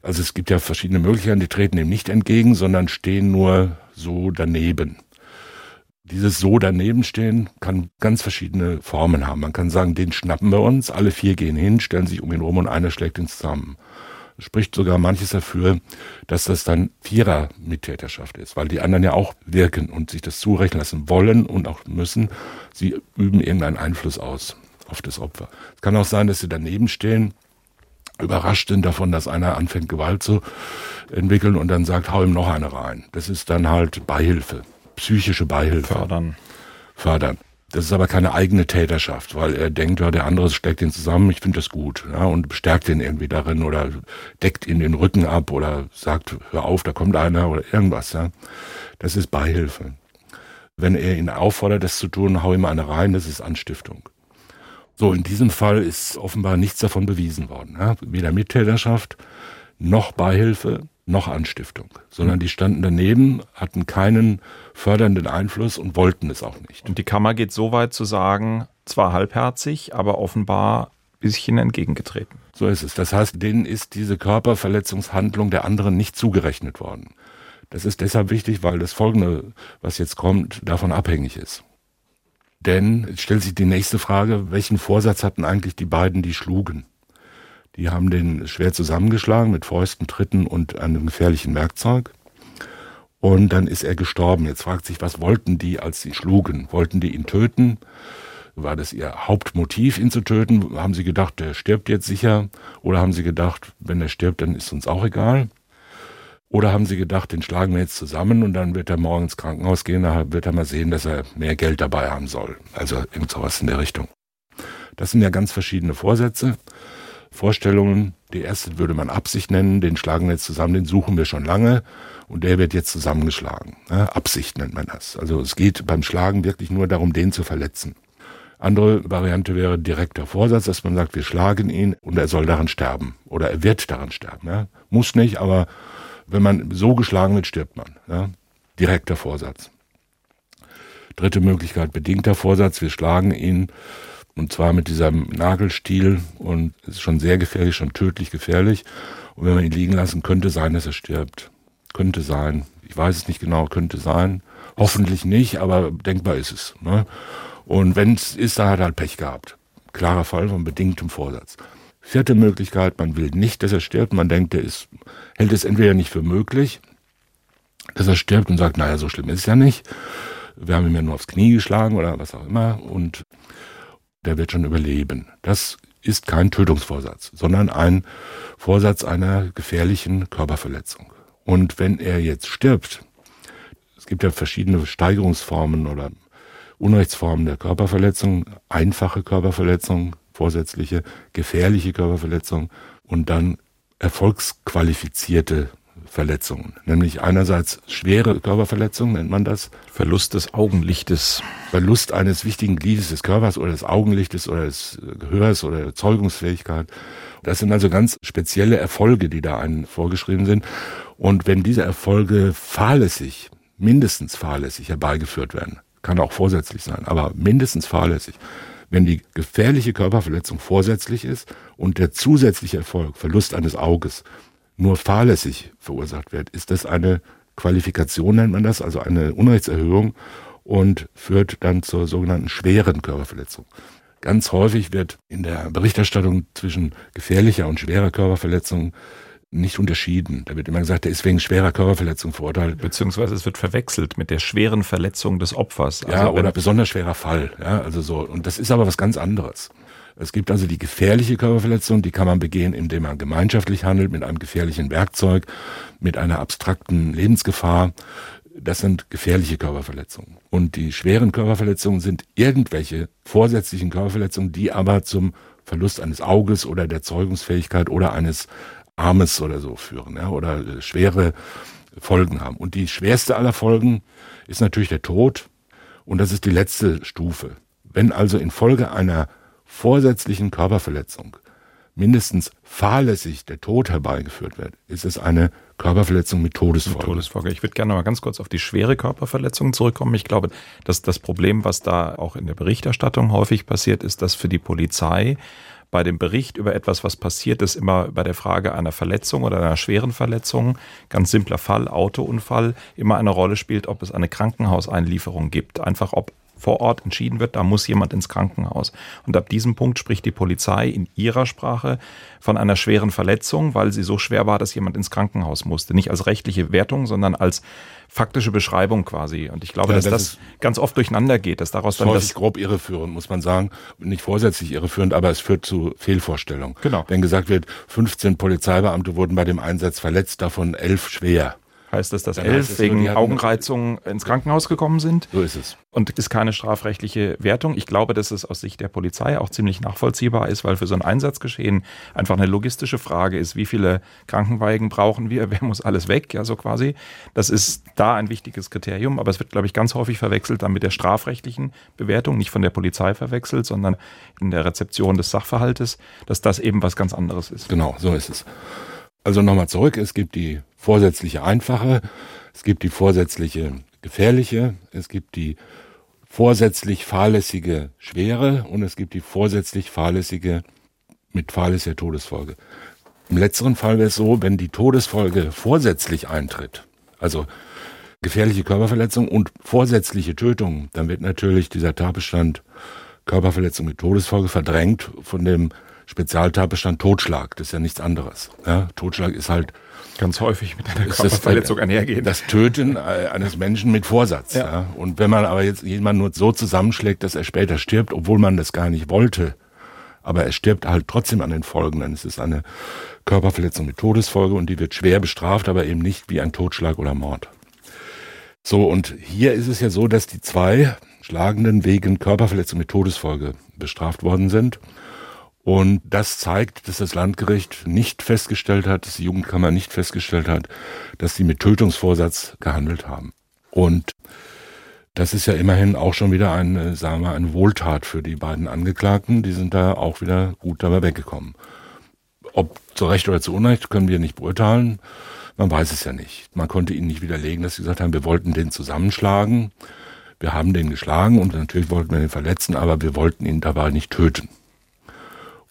Also es gibt ja verschiedene Möglichkeiten, die treten dem nicht entgegen, sondern stehen nur so daneben. Dieses so daneben stehen kann ganz verschiedene Formen haben. Man kann sagen, den schnappen wir uns, alle vier gehen hin, stellen sich um ihn rum und einer schlägt ihn zusammen. Spricht sogar manches dafür, dass das dann Vierer-Mittäterschaft ist, weil die anderen ja auch wirken und sich das zurechnen lassen wollen und auch müssen. Sie üben irgendeinen Einfluss aus auf das Opfer. Es kann auch sein, dass sie daneben stehen überrascht sind davon, dass einer anfängt, Gewalt zu entwickeln und dann sagt, hau ihm noch eine rein. Das ist dann halt Beihilfe, psychische Beihilfe. Fördern. Fördern. Das ist aber keine eigene Täterschaft, weil er denkt, ja, der andere steckt ihn zusammen, ich finde das gut, ja, und bestärkt ihn irgendwie darin oder deckt ihn den Rücken ab oder sagt, hör auf, da kommt einer oder irgendwas, ja. Das ist Beihilfe. Wenn er ihn auffordert, das zu tun, hau ihm eine rein, das ist Anstiftung. So, in diesem Fall ist offenbar nichts davon bewiesen worden. Ja? Weder Mittäterschaft, noch Beihilfe, noch Anstiftung. Sondern die standen daneben, hatten keinen fördernden Einfluss und wollten es auch nicht. Und die Kammer geht so weit zu sagen, zwar halbherzig, aber offenbar bisschen entgegengetreten. So ist es. Das heißt, denen ist diese Körperverletzungshandlung der anderen nicht zugerechnet worden. Das ist deshalb wichtig, weil das Folgende, was jetzt kommt, davon abhängig ist. Denn es stellt sich die nächste Frage, welchen Vorsatz hatten eigentlich die beiden, die schlugen? Die haben den schwer zusammengeschlagen mit Fäusten, Tritten und einem gefährlichen Werkzeug. Und dann ist er gestorben. Jetzt fragt sich, was wollten die, als sie schlugen? Wollten die ihn töten? War das ihr Hauptmotiv, ihn zu töten? Haben sie gedacht, der stirbt jetzt sicher? Oder haben sie gedacht, wenn er stirbt, dann ist uns auch egal? Oder haben sie gedacht, den schlagen wir jetzt zusammen und dann wird er morgen ins Krankenhaus gehen, da wird er mal sehen, dass er mehr Geld dabei haben soll. Also irgend sowas in der Richtung. Das sind ja ganz verschiedene Vorsätze, Vorstellungen. Die erste würde man Absicht nennen, den schlagen wir jetzt zusammen, den suchen wir schon lange und der wird jetzt zusammengeschlagen. Absicht nennt man das. Also es geht beim Schlagen wirklich nur darum, den zu verletzen. Andere Variante wäre direkter Vorsatz, dass man sagt, wir schlagen ihn und er soll daran sterben oder er wird daran sterben. Ja. Muss nicht, aber wenn man so geschlagen wird, stirbt man. Ja? Direkter Vorsatz. Dritte Möglichkeit, bedingter Vorsatz. Wir schlagen ihn und zwar mit diesem Nagelstiel und es ist schon sehr gefährlich, schon tödlich gefährlich. Und wenn wir ihn liegen lassen, könnte sein, dass er stirbt. Könnte sein. Ich weiß es nicht genau, könnte sein. Hoffentlich nicht, aber denkbar ist es. Ne? Und wenn es ist, dann hat er halt Pech gehabt. Klarer Fall von bedingtem Vorsatz. Vierte Möglichkeit, man will nicht, dass er stirbt. Man denkt, er ist, hält es entweder nicht für möglich, dass er stirbt und sagt, naja, so schlimm ist es ja nicht. Wir haben ihm ja nur aufs Knie geschlagen oder was auch immer und der wird schon überleben. Das ist kein Tötungsvorsatz, sondern ein Vorsatz einer gefährlichen Körperverletzung. Und wenn er jetzt stirbt, es gibt ja verschiedene Steigerungsformen oder Unrechtsformen der Körperverletzung, einfache Körperverletzung, vorsätzliche gefährliche Körperverletzung und dann erfolgsqualifizierte Verletzungen, nämlich einerseits schwere Körperverletzungen nennt man das. Verlust des Augenlichtes. Verlust eines wichtigen Gliedes des Körpers oder des Augenlichtes oder des Gehörs oder der Zeugungsfähigkeit. Das sind also ganz spezielle Erfolge, die da einen vorgeschrieben sind. Und wenn diese Erfolge fahrlässig, mindestens fahrlässig herbeigeführt werden, kann auch vorsätzlich sein, aber mindestens fahrlässig, wenn die gefährliche Körperverletzung vorsätzlich ist und der zusätzliche Erfolg, Verlust eines Auges, nur fahrlässig verursacht wird, ist das eine Qualifikation, nennt man das, also eine Unrechtserhöhung und führt dann zur sogenannten schweren Körperverletzung. Ganz häufig wird in der Berichterstattung zwischen gefährlicher und schwerer Körperverletzung nicht unterschieden. Da wird immer gesagt, der ist wegen schwerer Körperverletzung verurteilt. Beziehungsweise es wird verwechselt mit der schweren Verletzung des Opfers. Also ja, oder besonders schwerer Fall. Ja, also so. Und das ist aber was ganz anderes. Es gibt also die gefährliche Körperverletzung, die kann man begehen, indem man gemeinschaftlich handelt, mit einem gefährlichen Werkzeug, mit einer abstrakten Lebensgefahr. Das sind gefährliche Körperverletzungen. Und die schweren Körperverletzungen sind irgendwelche vorsätzlichen Körperverletzungen, die aber zum Verlust eines Auges oder der Zeugungsfähigkeit oder eines Armes oder so führen, ja, oder äh, schwere Folgen haben. Und die schwerste aller Folgen ist natürlich der Tod. Und das ist die letzte Stufe. Wenn also infolge einer vorsätzlichen Körperverletzung mindestens fahrlässig der Tod herbeigeführt wird, ist es eine Körperverletzung mit Todesfolge. Todesfolge. Ich würde gerne mal ganz kurz auf die schwere Körperverletzung zurückkommen. Ich glaube, dass das Problem, was da auch in der Berichterstattung häufig passiert, ist, dass für die Polizei bei dem Bericht über etwas, was passiert ist, immer bei der Frage einer Verletzung oder einer schweren Verletzung, ganz simpler Fall, Autounfall, immer eine Rolle spielt, ob es eine Krankenhauseinlieferung gibt. Einfach ob vor Ort entschieden wird, da muss jemand ins Krankenhaus. Und ab diesem Punkt spricht die Polizei in ihrer Sprache von einer schweren Verletzung, weil sie so schwer war, dass jemand ins Krankenhaus musste. Nicht als rechtliche Wertung, sondern als faktische Beschreibung quasi. Und ich glaube, ja, dass das, das ganz oft durcheinander geht, dass daraus dann das grob irreführend, muss man sagen. Nicht vorsätzlich irreführend, aber es führt zu Fehlvorstellungen. Genau. Wenn gesagt wird, 15 Polizeibeamte wurden bei dem Einsatz verletzt, davon elf schwer heißt es, dass elf wegen Augenreizung ins Krankenhaus gekommen sind. So ist es. Und ist keine strafrechtliche Wertung. Ich glaube, dass es aus Sicht der Polizei auch ziemlich nachvollziehbar ist, weil für so ein Einsatzgeschehen einfach eine logistische Frage ist, wie viele Krankenwagen brauchen wir, [laughs] wer muss alles weg, ja so quasi. Das ist da ein wichtiges Kriterium, aber es wird, glaube ich, ganz häufig verwechselt dann mit der strafrechtlichen Bewertung, nicht von der Polizei verwechselt, sondern in der Rezeption des Sachverhaltes, dass das eben was ganz anderes ist. Genau, so ist es. Also nochmal zurück, es gibt die vorsätzliche einfache, es gibt die vorsätzliche gefährliche, es gibt die vorsätzlich fahrlässige schwere und es gibt die vorsätzlich fahrlässige mit fahrlässiger Todesfolge. Im letzteren Fall wäre es so, wenn die Todesfolge vorsätzlich eintritt, also gefährliche Körperverletzung und vorsätzliche Tötung, dann wird natürlich dieser Tatbestand Körperverletzung mit Todesfolge verdrängt von dem Spezialtatbestand Totschlag. Das ist ja nichts anderes. Ja, Totschlag ist halt ganz häufig mit einer Körperverletzung einhergehen. Das Töten äh, eines Menschen mit Vorsatz. Ja. ja. Und wenn man aber jetzt jemanden nur so zusammenschlägt, dass er später stirbt, obwohl man das gar nicht wollte, aber er stirbt halt trotzdem an den Folgen, dann ist es eine Körperverletzung mit Todesfolge und die wird schwer bestraft, aber eben nicht wie ein Totschlag oder Mord. So, und hier ist es ja so, dass die zwei Schlagenden wegen Körperverletzung mit Todesfolge bestraft worden sind. Und das zeigt, dass das Landgericht nicht festgestellt hat, dass die Jugendkammer nicht festgestellt hat, dass sie mit Tötungsvorsatz gehandelt haben. Und das ist ja immerhin auch schon wieder eine, sagen wir, eine Wohltat für die beiden Angeklagten. Die sind da auch wieder gut dabei weggekommen. Ob zu Recht oder zu Unrecht können wir nicht beurteilen. Man weiß es ja nicht. Man konnte ihnen nicht widerlegen, dass sie gesagt haben, wir wollten den zusammenschlagen. Wir haben den geschlagen und natürlich wollten wir den verletzen, aber wir wollten ihn dabei nicht töten.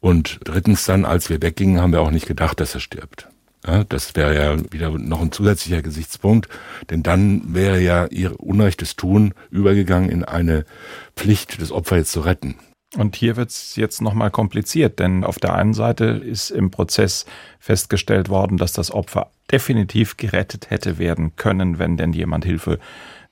Und drittens dann, als wir weggingen, haben wir auch nicht gedacht, dass er stirbt. Ja, das wäre ja wieder noch ein zusätzlicher Gesichtspunkt, denn dann wäre ja ihr unrechtes Tun übergegangen in eine Pflicht, das Opfer jetzt zu retten. Und hier wird es jetzt nochmal kompliziert, denn auf der einen Seite ist im Prozess festgestellt worden, dass das Opfer definitiv gerettet hätte werden können, wenn denn jemand Hilfe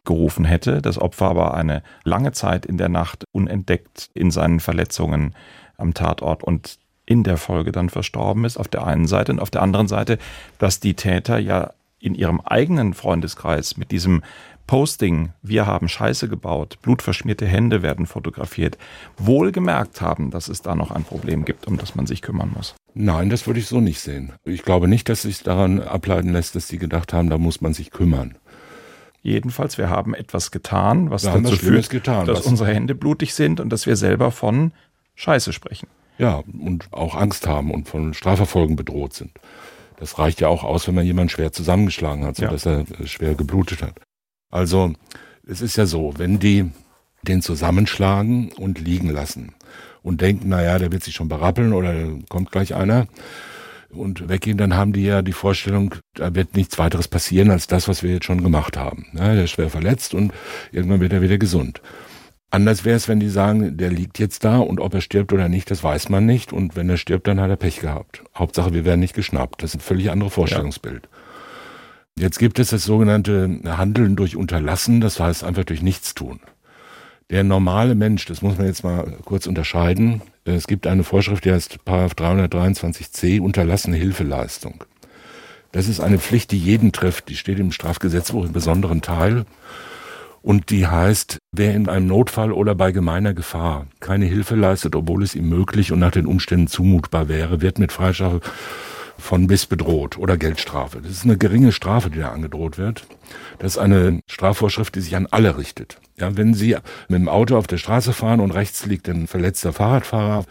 gerufen hätte. Das Opfer aber eine lange Zeit in der Nacht unentdeckt in seinen Verletzungen am Tatort und in der Folge dann verstorben ist, auf der einen Seite und auf der anderen Seite, dass die Täter ja in ihrem eigenen Freundeskreis mit diesem Posting, wir haben Scheiße gebaut, blutverschmierte Hände werden fotografiert, wohl gemerkt haben, dass es da noch ein Problem gibt, um das man sich kümmern muss. Nein, das würde ich so nicht sehen. Ich glaube nicht, dass sich daran ableiten lässt, dass sie gedacht haben, da muss man sich kümmern. Jedenfalls, wir haben etwas getan, was Wir dazu führt, getan, dass was- unsere Hände blutig sind und dass wir selber von Scheiße sprechen. Ja, und auch Angst haben und von Strafverfolgen bedroht sind. Das reicht ja auch aus, wenn man jemanden schwer zusammengeschlagen hat, Ja. sodass er äh, schwer geblutet hat. Also, es ist ja so, wenn die den zusammenschlagen und liegen lassen und denken, naja, der wird sich schon berappeln oder da kommt gleich einer und weggehen, dann haben die ja die Vorstellung, da wird nichts weiteres passieren als das, was wir jetzt schon gemacht haben. Ja, der ist schwer verletzt und irgendwann wird er wieder gesund. Anders wäre es, wenn die sagen, der liegt jetzt da und ob er stirbt oder nicht, das weiß man nicht. Und wenn er stirbt, dann hat er Pech gehabt. Hauptsache, wir werden nicht geschnappt. Das ist ein völlig anderes Vorstellungsbild. Jetzt gibt es das sogenannte Handeln durch Unterlassen, das heißt einfach durch Nichtstun. Der normale Mensch, das muss man jetzt mal kurz unterscheiden. Es gibt eine Vorschrift, die heißt Paragraph 323c, unterlassene Hilfeleistung. Das ist eine Pflicht, die jeden trifft. Die steht im Strafgesetzbuch im besonderen Teil. Und die heißt, wer in einem Notfall oder bei gemeiner Gefahr keine Hilfe leistet, obwohl es ihm möglich und nach den Umständen zumutbar wäre, wird mit Freistrafe von bis bedroht oder Geldstrafe. Das ist eine geringe Strafe, die da angedroht wird. Das ist eine Strafvorschrift, die sich an alle richtet. Ja, wenn Sie mit dem Auto auf der Straße fahren und rechts liegt ein verletzter Fahrradfahrer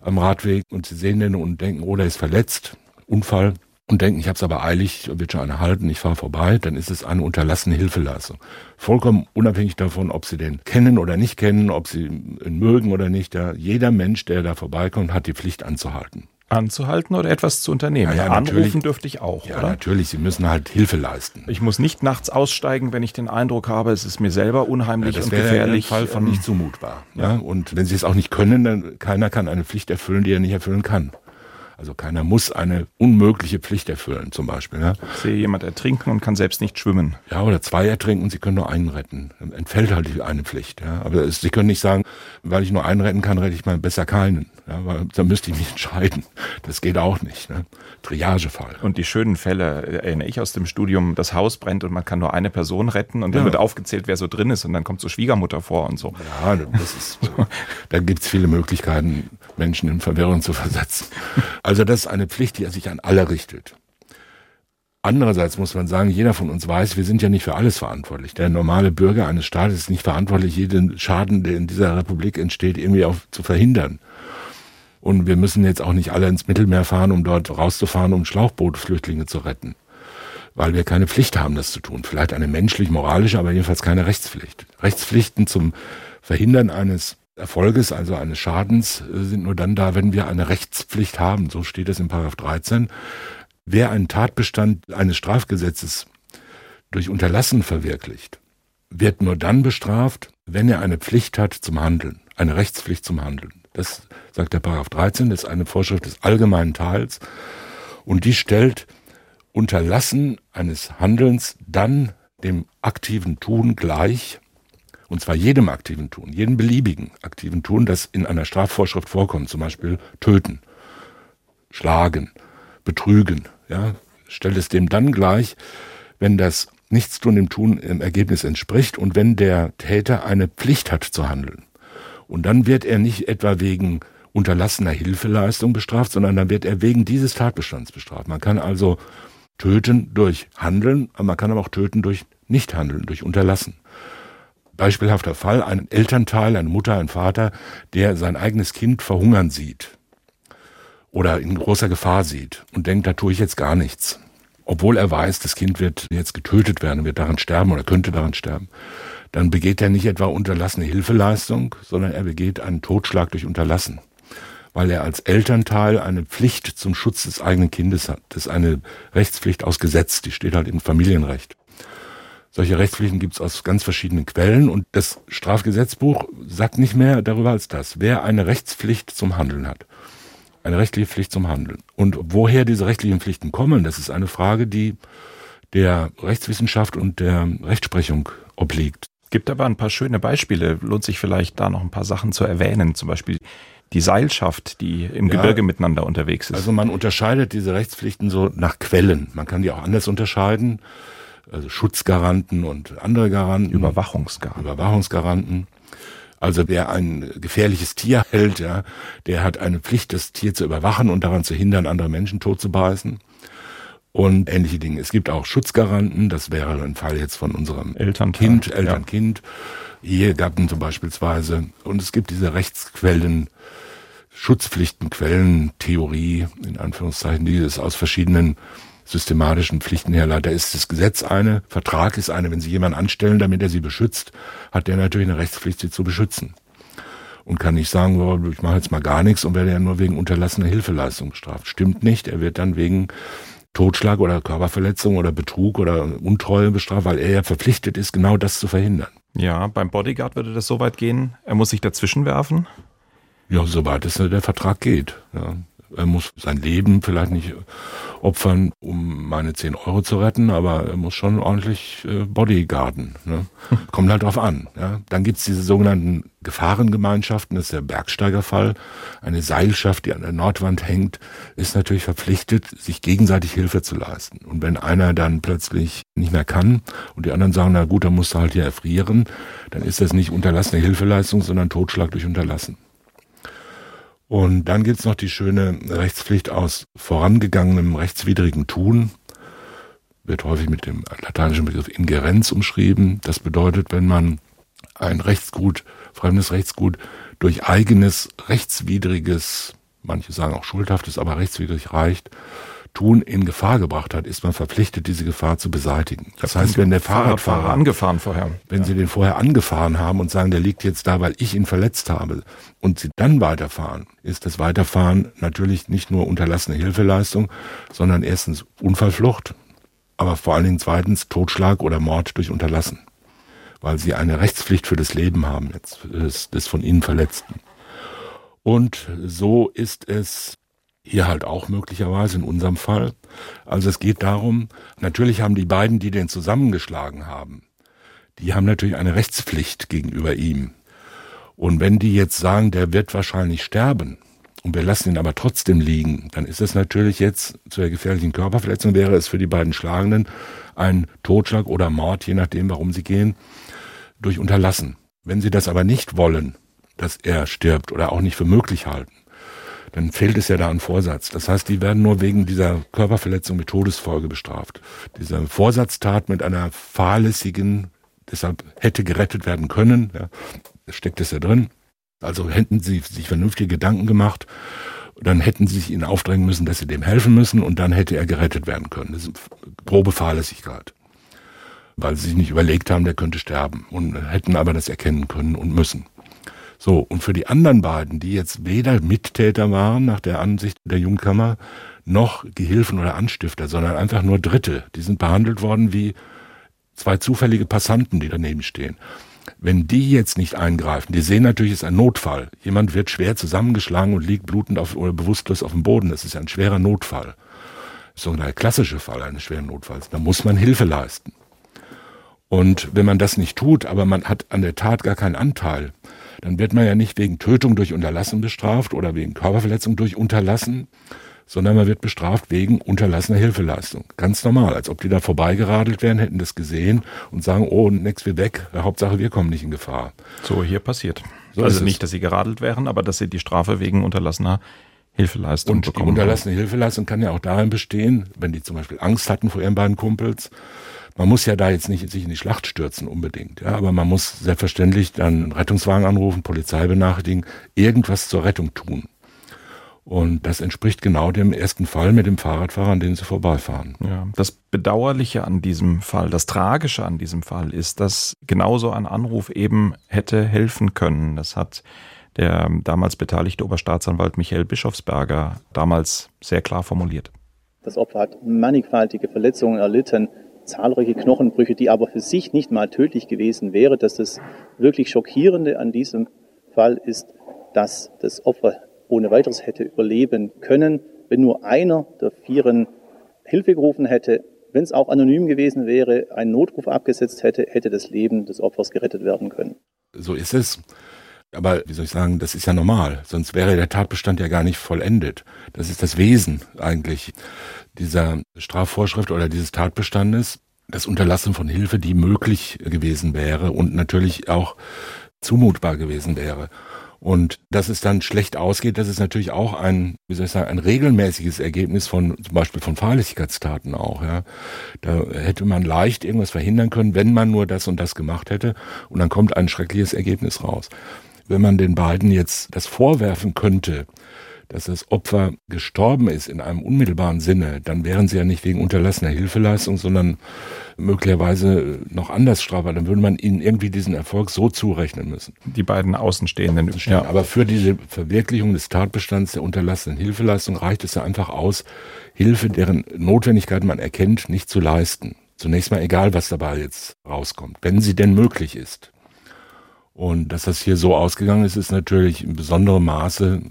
am Radweg und Sie sehen den und denken, oh, der ist verletzt, Unfall, und denken, ich habe es aber eilig, wird schon einer halten, ich fahre vorbei, dann ist es eine unterlassene Hilfeleistung. Vollkommen unabhängig davon, ob Sie den kennen oder nicht kennen, ob Sie ihn mögen oder nicht. Ja, jeder Mensch, der da vorbeikommt, hat die Pflicht anzuhalten. Anzuhalten oder etwas zu unternehmen. Ja, ja, Anrufen dürfte ich auch, Ja, oder? natürlich, Sie müssen halt Hilfe leisten. Ich muss nicht nachts aussteigen, wenn ich den Eindruck habe, es ist mir selber unheimlich das und wäre gefährlich. ein Fall von Ähm, nicht zumutbar. Ja. Und wenn Sie es auch nicht können, dann keiner kann eine Pflicht erfüllen, die er nicht erfüllen kann. Also keiner muss eine unmögliche Pflicht erfüllen, zum Beispiel. Ja, Ich sehe jemand ertrinken und kann selbst nicht schwimmen. ja oder zwei ertrinken und Sie können nur einen retten. Dann entfällt halt die eine Pflicht. Ja. Aber es, Sie können nicht sagen, weil ich nur einen retten kann, rette ich mal besser keinen. Ja, weil dann müsste ich mich [laughs] entscheiden. Das geht auch nicht. Ne. Triagefall. Und die schönen Fälle erinnere ich aus dem Studium, das Haus brennt und man kann nur eine Person retten und dann Ja. wird aufgezählt, wer so drin ist und dann kommt so Schwiegermutter vor und so. Ja, das ist, da gibt's viele Möglichkeiten, Menschen in Verwirrung zu versetzen. Also das ist eine Pflicht, die sich an alle richtet. Andererseits muss man sagen, jeder von uns weiß, wir sind ja nicht für alles verantwortlich. Der normale Bürger eines Staates ist nicht verantwortlich, jeden Schaden, der in dieser Republik entsteht, irgendwie auch zu verhindern. Und wir müssen jetzt auch nicht alle ins Mittelmeer fahren, um dort rauszufahren, um Schlauchbootflüchtlinge zu retten. Weil wir keine Pflicht haben, das zu tun. Vielleicht eine menschlich-moralische, aber jedenfalls keine Rechtspflicht. Rechtspflichten zum Verhindern eines Erfolges, also eines Schadens, äh, sind nur dann da, wenn wir eine Rechtspflicht haben. So steht es in Paragraph 13. Wer einen Tatbestand eines Strafgesetzes durch Unterlassen verwirklicht, wird nur dann bestraft, wenn er eine Pflicht hat zum Handeln, eine Rechtspflicht zum Handeln. Das sagt der Paragraph 13, das ist eine Vorschrift des allgemeinen Teils und die stellt Unterlassen eines Handelns dann dem aktiven Tun gleich, und zwar jedem aktiven Tun, jedem beliebigen aktiven Tun, das in einer Strafvorschrift vorkommt, zum Beispiel töten, schlagen, betrügen, ja, stellt es dem dann gleich, wenn das Nichtstun dem Tun im Ergebnis entspricht und wenn der Täter eine Pflicht hat zu handeln. Und dann wird er nicht etwa wegen unterlassener Hilfeleistung bestraft, sondern dann wird er wegen dieses Tatbestands bestraft. Man kann also töten durch Handeln, aber man kann aber auch töten durch Nichthandeln, durch Unterlassen. Beispielhafter Fall, ein Elternteil, eine Mutter, ein Vater, der sein eigenes Kind verhungern sieht oder in großer Gefahr sieht und denkt, da tue ich jetzt gar nichts. Obwohl er weiß, das Kind wird jetzt getötet werden, wird daran sterben oder könnte daran sterben. Dann begeht er nicht etwa unterlassene Hilfeleistung, sondern er begeht einen Totschlag durch Unterlassen. Weil er als Elternteil eine Pflicht zum Schutz des eigenen Kindes hat. Das ist eine Rechtspflicht aus Gesetz, die steht halt im Familienrecht. Solche Rechtspflichten gibt es aus ganz verschiedenen Quellen und das Strafgesetzbuch sagt nicht mehr darüber als das. Wer eine Rechtspflicht zum Handeln hat, eine rechtliche Pflicht zum Handeln. Und woher diese rechtlichen Pflichten kommen, das ist eine Frage, die der Rechtswissenschaft und der Rechtsprechung obliegt. Gibt aber ein paar schöne Beispiele. Lohnt sich vielleicht da noch ein paar Sachen zu erwähnen. Zum Beispiel die Seilschaft, die im Ja. Gebirge miteinander unterwegs ist. Also man unterscheidet diese Rechtspflichten so nach Quellen. Man kann die auch anders unterscheiden. Also Schutzgaranten und andere Garanten. Überwachungsgaranten. Überwachungsgaranten. Also wer ein gefährliches Tier hält, ja, der hat eine Pflicht, das Tier zu überwachen und daran zu hindern, andere Menschen tot zu beißen. Und ähnliche Dinge. Es gibt auch Schutzgaranten, das wäre ein Fall jetzt von unserem Elternteil, Kind, Eltern-Kind, Ehegatten zum beispielsweise. Und es gibt diese Rechtsquellen, Schutzpflichtenquellen, Theorie, in Anführungszeichen, die es aus verschiedenen systematischen Pflichten herleitet. Da ist das Gesetz eine, Vertrag ist eine. Wenn Sie jemanden anstellen, damit er Sie beschützt, hat der natürlich eine Rechtspflicht, Sie zu beschützen. Und kann nicht sagen, oh, ich mache jetzt mal gar nichts und werde ja nur wegen unterlassener Hilfeleistung bestraft. Stimmt nicht. Er wird dann wegen Totschlag oder Körperverletzung oder Betrug oder Untreue bestraft, weil er ja verpflichtet ist, genau das zu verhindern. Ja, beim Bodyguard würde das so weit gehen, er muss sich dazwischen werfen. Ja, soweit es der Vertrag geht. Ja. Er muss sein Leben vielleicht nicht opfern, um meine 10 Euro zu retten, aber er muss schon ordentlich äh, Bodyguarden. Ne? [laughs] Kommt halt drauf an. Ja? Dann gibt's diese sogenannten Gefahrengemeinschaften, das ist der Bergsteigerfall. Eine Seilschaft, die an der Nordwand hängt, ist natürlich verpflichtet, sich gegenseitig Hilfe zu leisten. Und wenn einer dann plötzlich nicht mehr kann und die anderen sagen, na gut, dann musst du halt hier erfrieren, dann ist das nicht unterlassene Hilfeleistung, sondern Totschlag durch Unterlassen. Und dann gibt's noch die schöne Rechtspflicht aus vorangegangenem rechtswidrigen Tun. Wird häufig mit dem lateinischen Begriff Ingerenz umschrieben. Das bedeutet, wenn man ein Rechtsgut, fremdes Rechtsgut durch eigenes rechtswidriges, manche sagen auch schuldhaftes, aber rechtswidrig reicht, Tun in Gefahr gebracht hat, ist man verpflichtet, diese Gefahr zu beseitigen. Das heißt, wenn der Fahrradfahrer, Fahrradfahrer angefahren vorher, wenn ja. Sie den vorher angefahren haben und sagen, der liegt jetzt da, weil ich ihn verletzt habe, und Sie dann weiterfahren, ist das Weiterfahren natürlich nicht nur unterlassene Hilfeleistung, sondern erstens Unfallflucht, aber vor allen Dingen zweitens Totschlag oder Mord durch Unterlassen, weil Sie eine Rechtspflicht für das Leben haben des, des von Ihnen Verletzten. Und so ist es hier halt auch möglicherweise in unserem Fall. Also es geht darum, natürlich haben die beiden, die den zusammengeschlagen haben, die haben natürlich eine Rechtspflicht gegenüber ihm. Und wenn die jetzt sagen, der wird wahrscheinlich sterben, und wir lassen ihn aber trotzdem liegen, dann ist es natürlich jetzt zu der gefährlichen Körperverletzung wäre es für die beiden Schlagenden ein Totschlag oder Mord, je nachdem, warum sie gehen, durch Unterlassen. Wenn sie das aber nicht wollen, dass er stirbt oder auch nicht für möglich halten, dann fehlt es ja da an Vorsatz. Das heißt, die werden nur wegen dieser Körperverletzung mit Todesfolge bestraft. Diese Vorsatztat mit einer fahrlässigen, deshalb hätte gerettet werden können, ja, steckt es ja drin. Also hätten sie sich vernünftige Gedanken gemacht, dann hätten sie sich ihn aufdrängen müssen, dass sie dem helfen müssen und dann hätte er gerettet werden können. Das ist grobe Fahrlässigkeit. Weil sie sich nicht überlegt haben, der könnte sterben und hätten aber das erkennen können und müssen. So, und für die anderen beiden, die jetzt weder Mittäter waren nach der Ansicht der Jungkammer, noch Gehilfen oder Anstifter, sondern einfach nur Dritte, die sind behandelt worden wie zwei zufällige Passanten, die daneben stehen. Wenn die jetzt nicht eingreifen, die sehen natürlich, es ist ein Notfall. Jemand wird schwer zusammengeschlagen und liegt blutend auf, oder bewusstlos auf dem Boden. Das ist ja ein schwerer Notfall. So ein klassischer Fall eines schweren Notfalls. Da muss man Hilfe leisten. Und wenn man das nicht tut, aber man hat an der Tat gar keinen Anteil, dann wird man ja nicht wegen Tötung durch Unterlassen bestraft oder wegen Körperverletzung durch Unterlassen, sondern man wird bestraft wegen unterlassener Hilfeleistung. Ganz normal, als ob die da vorbeigeradelt wären, hätten das gesehen und sagen, oh, nix, wir weg, Hauptsache wir kommen nicht in Gefahr. So hier passiert. So also nicht, dass sie geradelt wären, aber dass sie die Strafe wegen unterlassener Hilfeleistung und bekommen. Und die unterlassene Hilfeleistung kann ja auch darin bestehen, wenn die zum Beispiel Angst hatten vor ihren beiden Kumpels, man muss ja da jetzt nicht sich in die Schlacht stürzen unbedingt, ja, aber man muss selbstverständlich dann Rettungswagen anrufen, Polizei benachrichtigen, irgendwas zur Rettung tun. Und das entspricht genau dem ersten Fall mit dem Fahrradfahrer, an dem sie vorbeifahren. Ja, das Bedauerliche an diesem Fall, das Tragische an diesem Fall ist, dass genauso ein Anruf eben hätte helfen können. Das hat der damals beteiligte Oberstaatsanwalt Michael Bischofsberger damals sehr klar formuliert. Das Opfer hat mannigfaltige Verletzungen erlitten, zahlreiche Knochenbrüche, die aber für sich nicht mal tödlich gewesen wäre. Dass das wirklich Schockierende an diesem Fall ist, dass das Opfer ohne weiteres hätte überleben können, wenn nur einer der Vieren Hilfe gerufen hätte, wenn es auch anonym gewesen wäre, einen Notruf abgesetzt hätte, hätte das Leben des Opfers gerettet werden können. So ist es. Aber wie soll ich sagen, das ist ja normal. Sonst wäre der Tatbestand ja gar nicht vollendet. Das ist das Wesen eigentlich dieser Strafvorschrift oder dieses Tatbestandes. Das Unterlassen von Hilfe, die möglich gewesen wäre und natürlich auch zumutbar gewesen wäre. Und dass es dann schlecht ausgeht, das ist natürlich auch ein, wie soll ich sagen, ein regelmäßiges Ergebnis von zum Beispiel von Fahrlässigkeitstaten auch. Ja. Da hätte man leicht irgendwas verhindern können, wenn man nur das und das gemacht hätte. Und dann kommt ein schreckliches Ergebnis raus. Wenn man den beiden jetzt das vorwerfen könnte, dass das Opfer gestorben ist in einem unmittelbaren Sinne, dann wären sie ja nicht wegen unterlassener Hilfeleistung, sondern möglicherweise noch anders strafbar. Dann würde man ihnen irgendwie diesen Erfolg so zurechnen müssen. Die beiden Außenstehenden. Ja. Aber für diese Verwirklichung des Tatbestands der unterlassenen Hilfeleistung reicht es ja einfach aus, Hilfe, deren Notwendigkeit man erkennt, nicht zu leisten. Zunächst mal egal, was dabei jetzt rauskommt, wenn sie denn möglich ist. Und dass das hier so ausgegangen ist, ist natürlich in besonderem Maße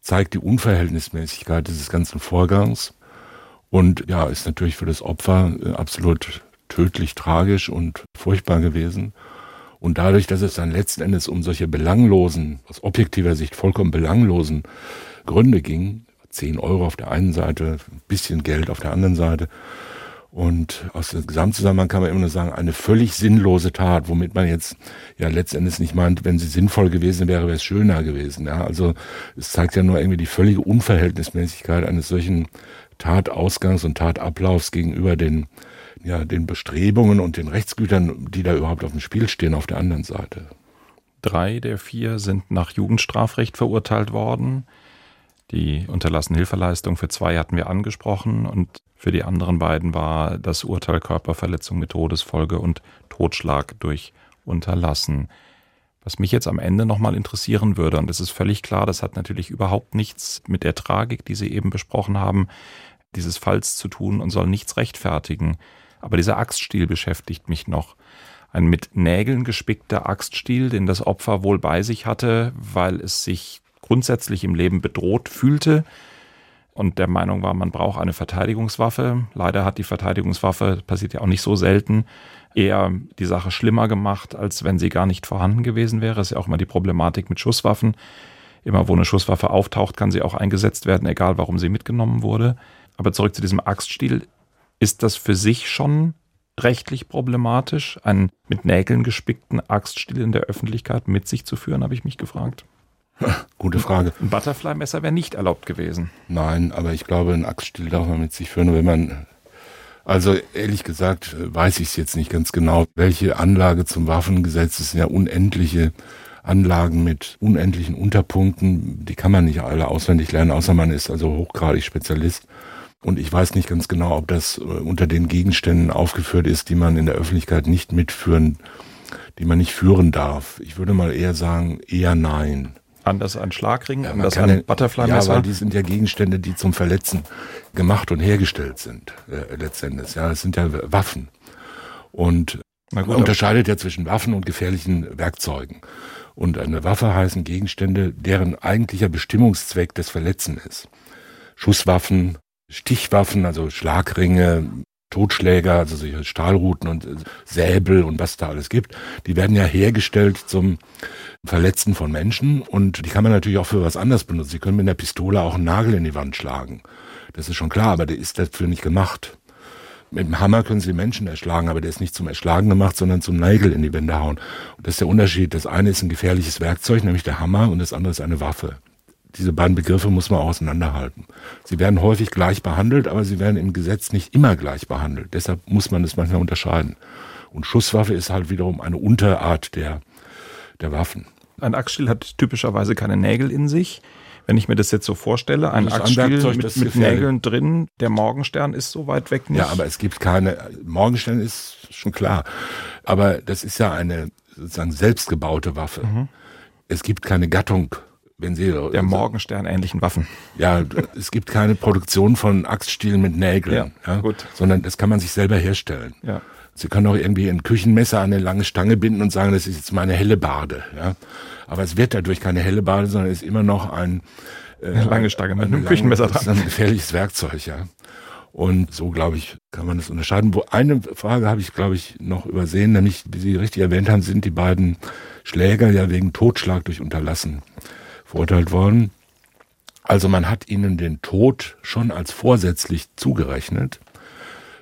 zeigt die Unverhältnismäßigkeit dieses ganzen Vorgangs und ja, ist natürlich für das Opfer äh, absolut tödlich tragisch und furchtbar gewesen. Und dadurch, dass es dann letzten Endes um solche belanglosen, aus objektiver Sicht vollkommen belanglosen Gründe ging, 10 Euro auf der einen Seite, ein bisschen Geld auf der anderen Seite, und aus dem Gesamtzusammenhang kann man immer nur sagen, eine völlig sinnlose Tat, womit man jetzt ja letztendlich nicht meint, wenn sie sinnvoll gewesen wäre, wäre es schöner gewesen. Ja, also es zeigt ja nur irgendwie die völlige Unverhältnismäßigkeit eines solchen Tatausgangs und Tatablaufs gegenüber den ja, den Bestrebungen und den Rechtsgütern, die da überhaupt auf dem Spiel stehen, auf der anderen Seite. Drei der vier sind nach Jugendstrafrecht verurteilt worden. Die unterlassene Hilfeleistung für zwei hatten wir angesprochen und für die anderen beiden war das Urteil Körperverletzung mit Todesfolge und Totschlag durch Unterlassen. Was mich jetzt am Ende nochmal interessieren würde, und es ist völlig klar, das hat natürlich überhaupt nichts mit der Tragik, die Sie eben besprochen haben, dieses Falls zu tun und soll nichts rechtfertigen. Aber dieser Axtstiel beschäftigt mich noch. Ein mit Nägeln gespickter Axtstiel, den das Opfer wohl bei sich hatte, weil es sich grundsätzlich im Leben bedroht fühlte, und der Meinung war, man braucht eine Verteidigungswaffe. Leider hat die Verteidigungswaffe, passiert ja auch nicht so selten, eher die Sache schlimmer gemacht, als wenn sie gar nicht vorhanden gewesen wäre. Das ist ja auch immer die Problematik mit Schusswaffen. Immer wo eine Schusswaffe auftaucht, kann sie auch eingesetzt werden, egal warum sie mitgenommen wurde. Aber zurück zu diesem Axtstiel. Ist das für sich schon rechtlich problematisch, einen mit Nägeln gespickten Axtstiel in der Öffentlichkeit mit sich zu führen, habe ich mich gefragt. [laughs] Gute Frage. Ein Butterfly-Messer wäre nicht erlaubt gewesen. Nein, aber ich glaube, ein Axtstiel darf man mit sich führen, wenn man. Also ehrlich gesagt weiß ich es jetzt nicht ganz genau. Welche Anlage zum Waffengesetz sind ja unendliche Anlagen mit unendlichen Unterpunkten. Die kann man nicht alle auswendig lernen, außer man ist also hochgradig Spezialist. Und ich weiß nicht ganz genau, ob das äh, unter den Gegenständen aufgeführt ist, die man in der Öffentlichkeit nicht mitführen, die man nicht führen darf. Ich würde mal eher sagen, eher nein. Anders ein Schlagring, ja, anders ein Butterfly-Messer. Ja, weil die sind ja Gegenstände, die zum Verletzen gemacht und hergestellt sind, äh, letztendlich. Ja, es sind ja Waffen. Und man unterscheidet ja zwischen Waffen und gefährlichen Werkzeugen. Und eine Waffe heißen Gegenstände, deren eigentlicher Bestimmungszweck das Verletzen ist. Schusswaffen, Stichwaffen, also Schlagringe, Totschläger, also solche Stahlruten und äh, Säbel und was da alles gibt, die werden ja hergestellt zum Verletzen von Menschen und die kann man natürlich auch für was anderes benutzen. Sie können mit einer Pistole auch einen Nagel in die Wand schlagen. Das ist schon klar, aber der ist dafür nicht gemacht. Mit dem Hammer können sie Menschen erschlagen, aber der ist nicht zum Erschlagen gemacht, sondern zum Nägel in die Wände hauen. Und das ist der Unterschied. Das eine ist ein gefährliches Werkzeug, nämlich der Hammer, und das andere ist eine Waffe diese beiden Begriffe muss man auseinanderhalten. Sie werden häufig gleich behandelt, aber sie werden im Gesetz nicht immer gleich behandelt. Deshalb muss man es manchmal unterscheiden. Und Schusswaffe ist halt wiederum eine Unterart der, der Waffen. Ein Axtstiel hat typischerweise keine Nägel in sich. Wenn ich mir das jetzt so vorstelle, ein Axtstiel mit, mit Nägeln drin, der Morgenstern ist so weit weg nicht. Ja, aber es gibt keine, Morgenstern ist schon klar. Aber das ist ja eine sozusagen selbstgebaute Waffe. Mhm. Es gibt keine Gattung wenn Sie der Morgenstern ähnlichen Waffen. Ja, es gibt keine Produktion von Axtstielen mit Nägeln, ja, ja, gut. sondern das kann man sich selber herstellen. Ja. Sie können auch irgendwie ein Küchenmesser an eine lange Stange binden und sagen, das ist jetzt meine helle Bade. Ja. Aber es wird dadurch keine helle Bade, sondern es ist immer noch ein äh, eine lange Stange mit einem Küchenmesser dran. Das ist ein gefährliches Werkzeug, ja. Und so, glaube ich, kann man das unterscheiden. Wo eine Frage habe ich, glaube ich, noch übersehen, nämlich, wie Sie richtig erwähnt haben, sind die beiden Schläger ja wegen Totschlag durch Unterlassen verurteilt worden. Also man hat ihnen den Tod schon als vorsätzlich zugerechnet.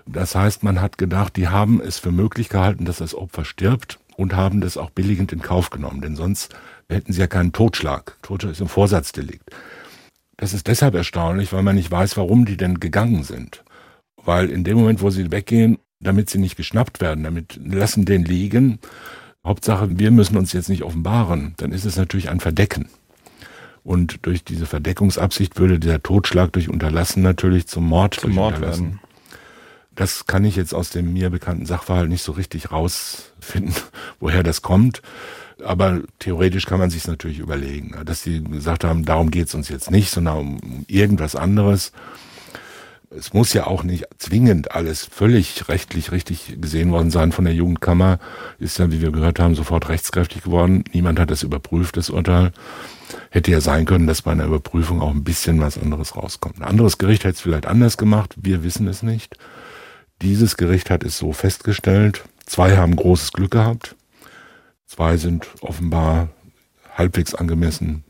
Das heißt, man hat gedacht, die haben es für möglich gehalten, dass das Opfer stirbt, und haben das auch billigend in Kauf genommen, denn sonst hätten sie ja keinen Totschlag. Totschlag ist ein Vorsatzdelikt. Das ist deshalb erstaunlich, weil man nicht weiß, warum die denn gegangen sind. Weil in dem Moment, wo sie weggehen, damit sie nicht geschnappt werden, damit lassen den liegen. Hauptsache, wir müssen uns jetzt nicht offenbaren. Dann ist es natürlich ein Verdecken. Und durch diese Verdeckungsabsicht würde der Totschlag durch Unterlassen natürlich zum Mord, zum Mord werden. Das kann ich jetzt aus dem mir bekannten Sachverhalt nicht so richtig rausfinden, [laughs] woher das kommt. Aber theoretisch kann man sich natürlich überlegen, dass sie gesagt haben, darum geht's uns jetzt nicht, sondern um irgendwas anderes. Es muss ja auch nicht zwingend alles völlig rechtlich richtig gesehen worden sein von der Jugendkammer. Ist ja, wie wir gehört haben, sofort rechtskräftig geworden. Niemand hat das überprüft, das Urteil. Hätte ja sein können, dass bei einer Überprüfung auch ein bisschen was anderes rauskommt. Ein anderes Gericht hätte es vielleicht anders gemacht. Wir wissen es nicht. Dieses Gericht hat es so festgestellt. Zwei haben großes Glück gehabt. Zwei sind offenbar halbwegs angemessen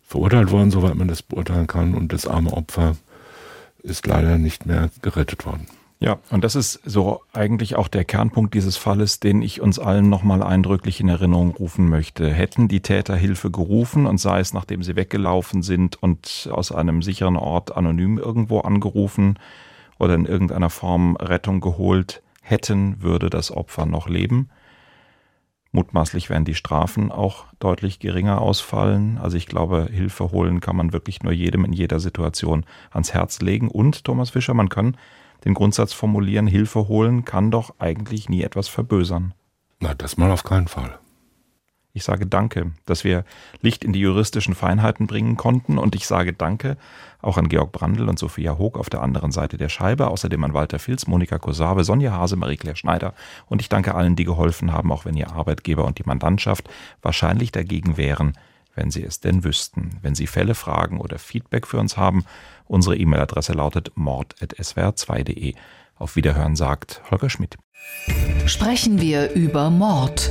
verurteilt worden, soweit man das beurteilen kann. Und das arme Opfer ist leider nicht mehr gerettet worden. Ja, und das ist so eigentlich auch der Kernpunkt dieses Falles, den ich uns allen nochmal eindrücklich in Erinnerung rufen möchte. Hätten die Täter Hilfe gerufen und sei es nachdem sie weggelaufen sind und aus einem sicheren Ort anonym irgendwo angerufen oder in irgendeiner Form Rettung geholt hätten, würde das Opfer noch leben. Mutmaßlich werden die Strafen auch deutlich geringer ausfallen. Also ich glaube, Hilfe holen kann man wirklich nur jedem in jeder Situation ans Herz legen. Und Thomas Fischer, man kann den Grundsatz formulieren, Hilfe holen kann doch eigentlich nie etwas verbösern. Na, das mal auf keinen Fall. Ich sage Danke, dass wir Licht in die juristischen Feinheiten bringen konnten und ich sage Danke auch an Georg Brandl und Sophia Hoog auf der anderen Seite der Scheibe, außerdem an Walter Filz, Monika Kosave, Sonja Hase, Marie-Claire Schneider und ich danke allen, die geholfen haben, auch wenn ihr Arbeitgeber und die Mandantschaft wahrscheinlich dagegen wären, wenn sie es denn wüssten. Wenn Sie Fälle, Fragen oder Feedback für uns haben, unsere E-Mail-Adresse lautet mord.swr2.de. Auf Wiederhören sagt Holger Schmidt. Sprechen wir über Mord.